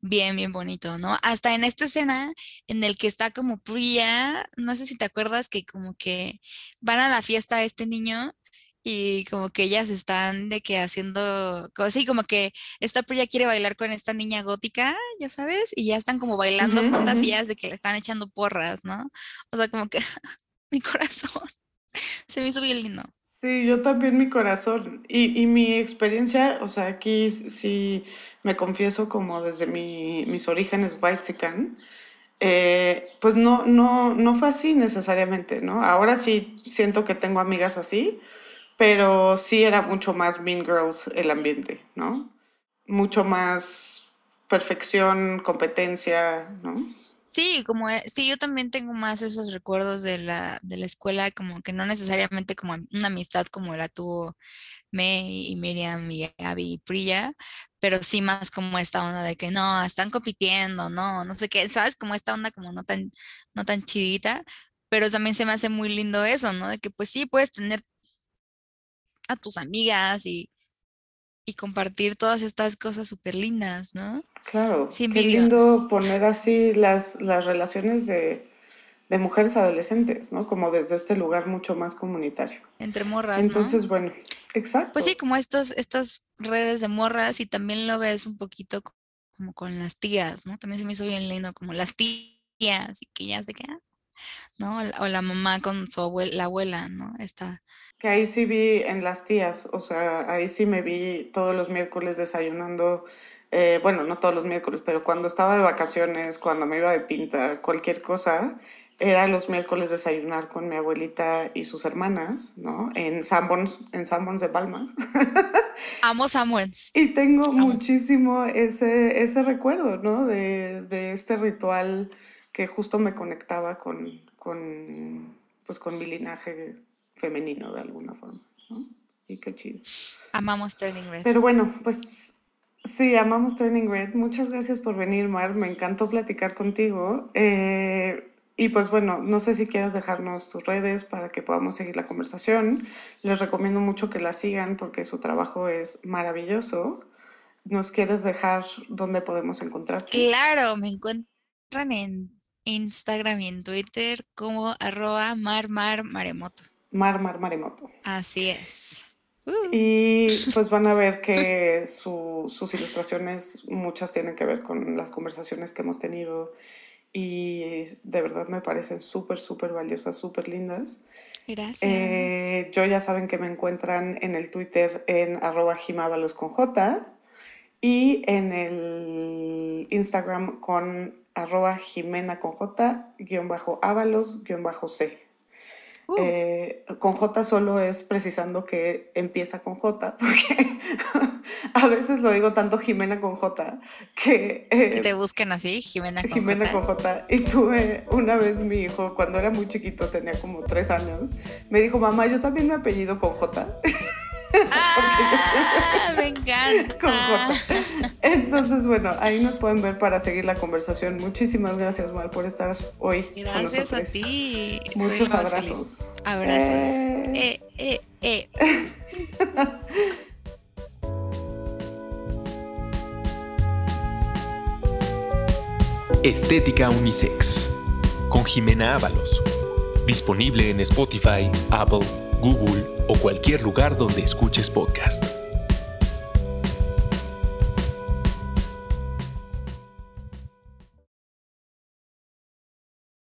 bien, bien bonito, ¿no? Hasta en esta escena en el que está como Priya, no sé si te acuerdas que como que van a la fiesta este niño y como que ellas están de que haciendo, así como que esta Priya quiere bailar con esta niña gótica, ya sabes, y ya están como bailando fantasías de que le están echando porras, ¿no? O sea, como que mi corazón se me hizo bien lindo. Sí, yo también mi corazón. Y, y mi experiencia, o sea, aquí sí me confieso como desde mi, mis orígenes white eh, pues no, no, no fue así necesariamente, ¿no? Ahora sí siento que tengo amigas así, pero sí era mucho más Mean Girls el ambiente, ¿no? Mucho más perfección, competencia, ¿no? Sí, como e, sí, yo también tengo más esos recuerdos de la, de la escuela, como que no necesariamente como una amistad como la tuvo May y Miriam y Abby y Priya, pero sí más como esta onda de que no, están compitiendo, no, no sé qué, ¿sabes? Como esta onda como no tan, no tan chidita, pero también se me hace muy lindo eso, ¿no? De que pues sí, puedes tener a tus amigas y, y compartir todas estas cosas súper lindas, ¿no? Claro, qué lindo poner así las, las relaciones de, de, mujeres adolescentes, ¿no? Como desde este lugar mucho más comunitario. Entre morras. Entonces, bueno, exacto. Pues sí, como estas, estas redes de morras y también lo ves un poquito como con las tías, ¿no? También se me hizo bien lindo, como las tías y que ya se quedan. ¿no? O la mamá con su abuela, la abuela, ¿no? Está. Que ahí sí vi en las tías, o sea, ahí sí me vi todos los miércoles desayunando, eh, bueno, no todos los miércoles, pero cuando estaba de vacaciones, cuando me iba de pinta, cualquier cosa, era los miércoles desayunar con mi abuelita y sus hermanas, ¿no? En Sanborns, en Sanborns de Palmas. Amo Sanborns. y tengo muchísimo ese, ese recuerdo, ¿no? De, de, este ritual que justo me conectaba con, con, pues, con mi linaje femenino de alguna forma, ¿no? Y qué chido. Amamos Turning Red. Pero bueno, pues Sí, amamos Turning Red. Muchas gracias por venir, Mar. Me encantó platicar contigo. Eh, y pues bueno, no sé si quieres dejarnos tus redes para que podamos seguir la conversación. Les recomiendo mucho que la sigan porque su trabajo es maravilloso. ¿Nos quieres dejar dónde podemos encontrarte? Claro, me encuentran en Instagram y en Twitter como arroba marmarmaremoto. Marmarmaremoto. Así es. Uh. Y pues van a ver que sus ilustraciones, muchas tienen que ver con las conversaciones que hemos tenido y de verdad me parecen súper, súper valiosas, súper lindas. Gracias. Eh, yo ya saben que me encuentran en el Twitter en arroba jimábalos con J y en el Instagram con arroba jimena con J guion bajo ábalos guion bajo C. Uh. Eh, con J solo es precisando que empieza con J, porque a veces lo digo tanto Jimena con J que... Eh, te busquen así, Jimena con Jimena J. con J. Y tuve una vez mi hijo, cuando era muy chiquito, tenía como tres años, me dijo, mamá, yo también me apellido con J. Ah, me encanta. Con J. Entonces, bueno, ahí nos pueden ver para seguir la conversación. Muchísimas gracias, Mar, por estar hoy. Gracias a ti. Muchos abrazos. Abrazos. Eh, eh, eh. Estética Unisex con Jimena Ábalos. Disponible en Spotify, Apple, Google o cualquier lugar donde escuches podcast.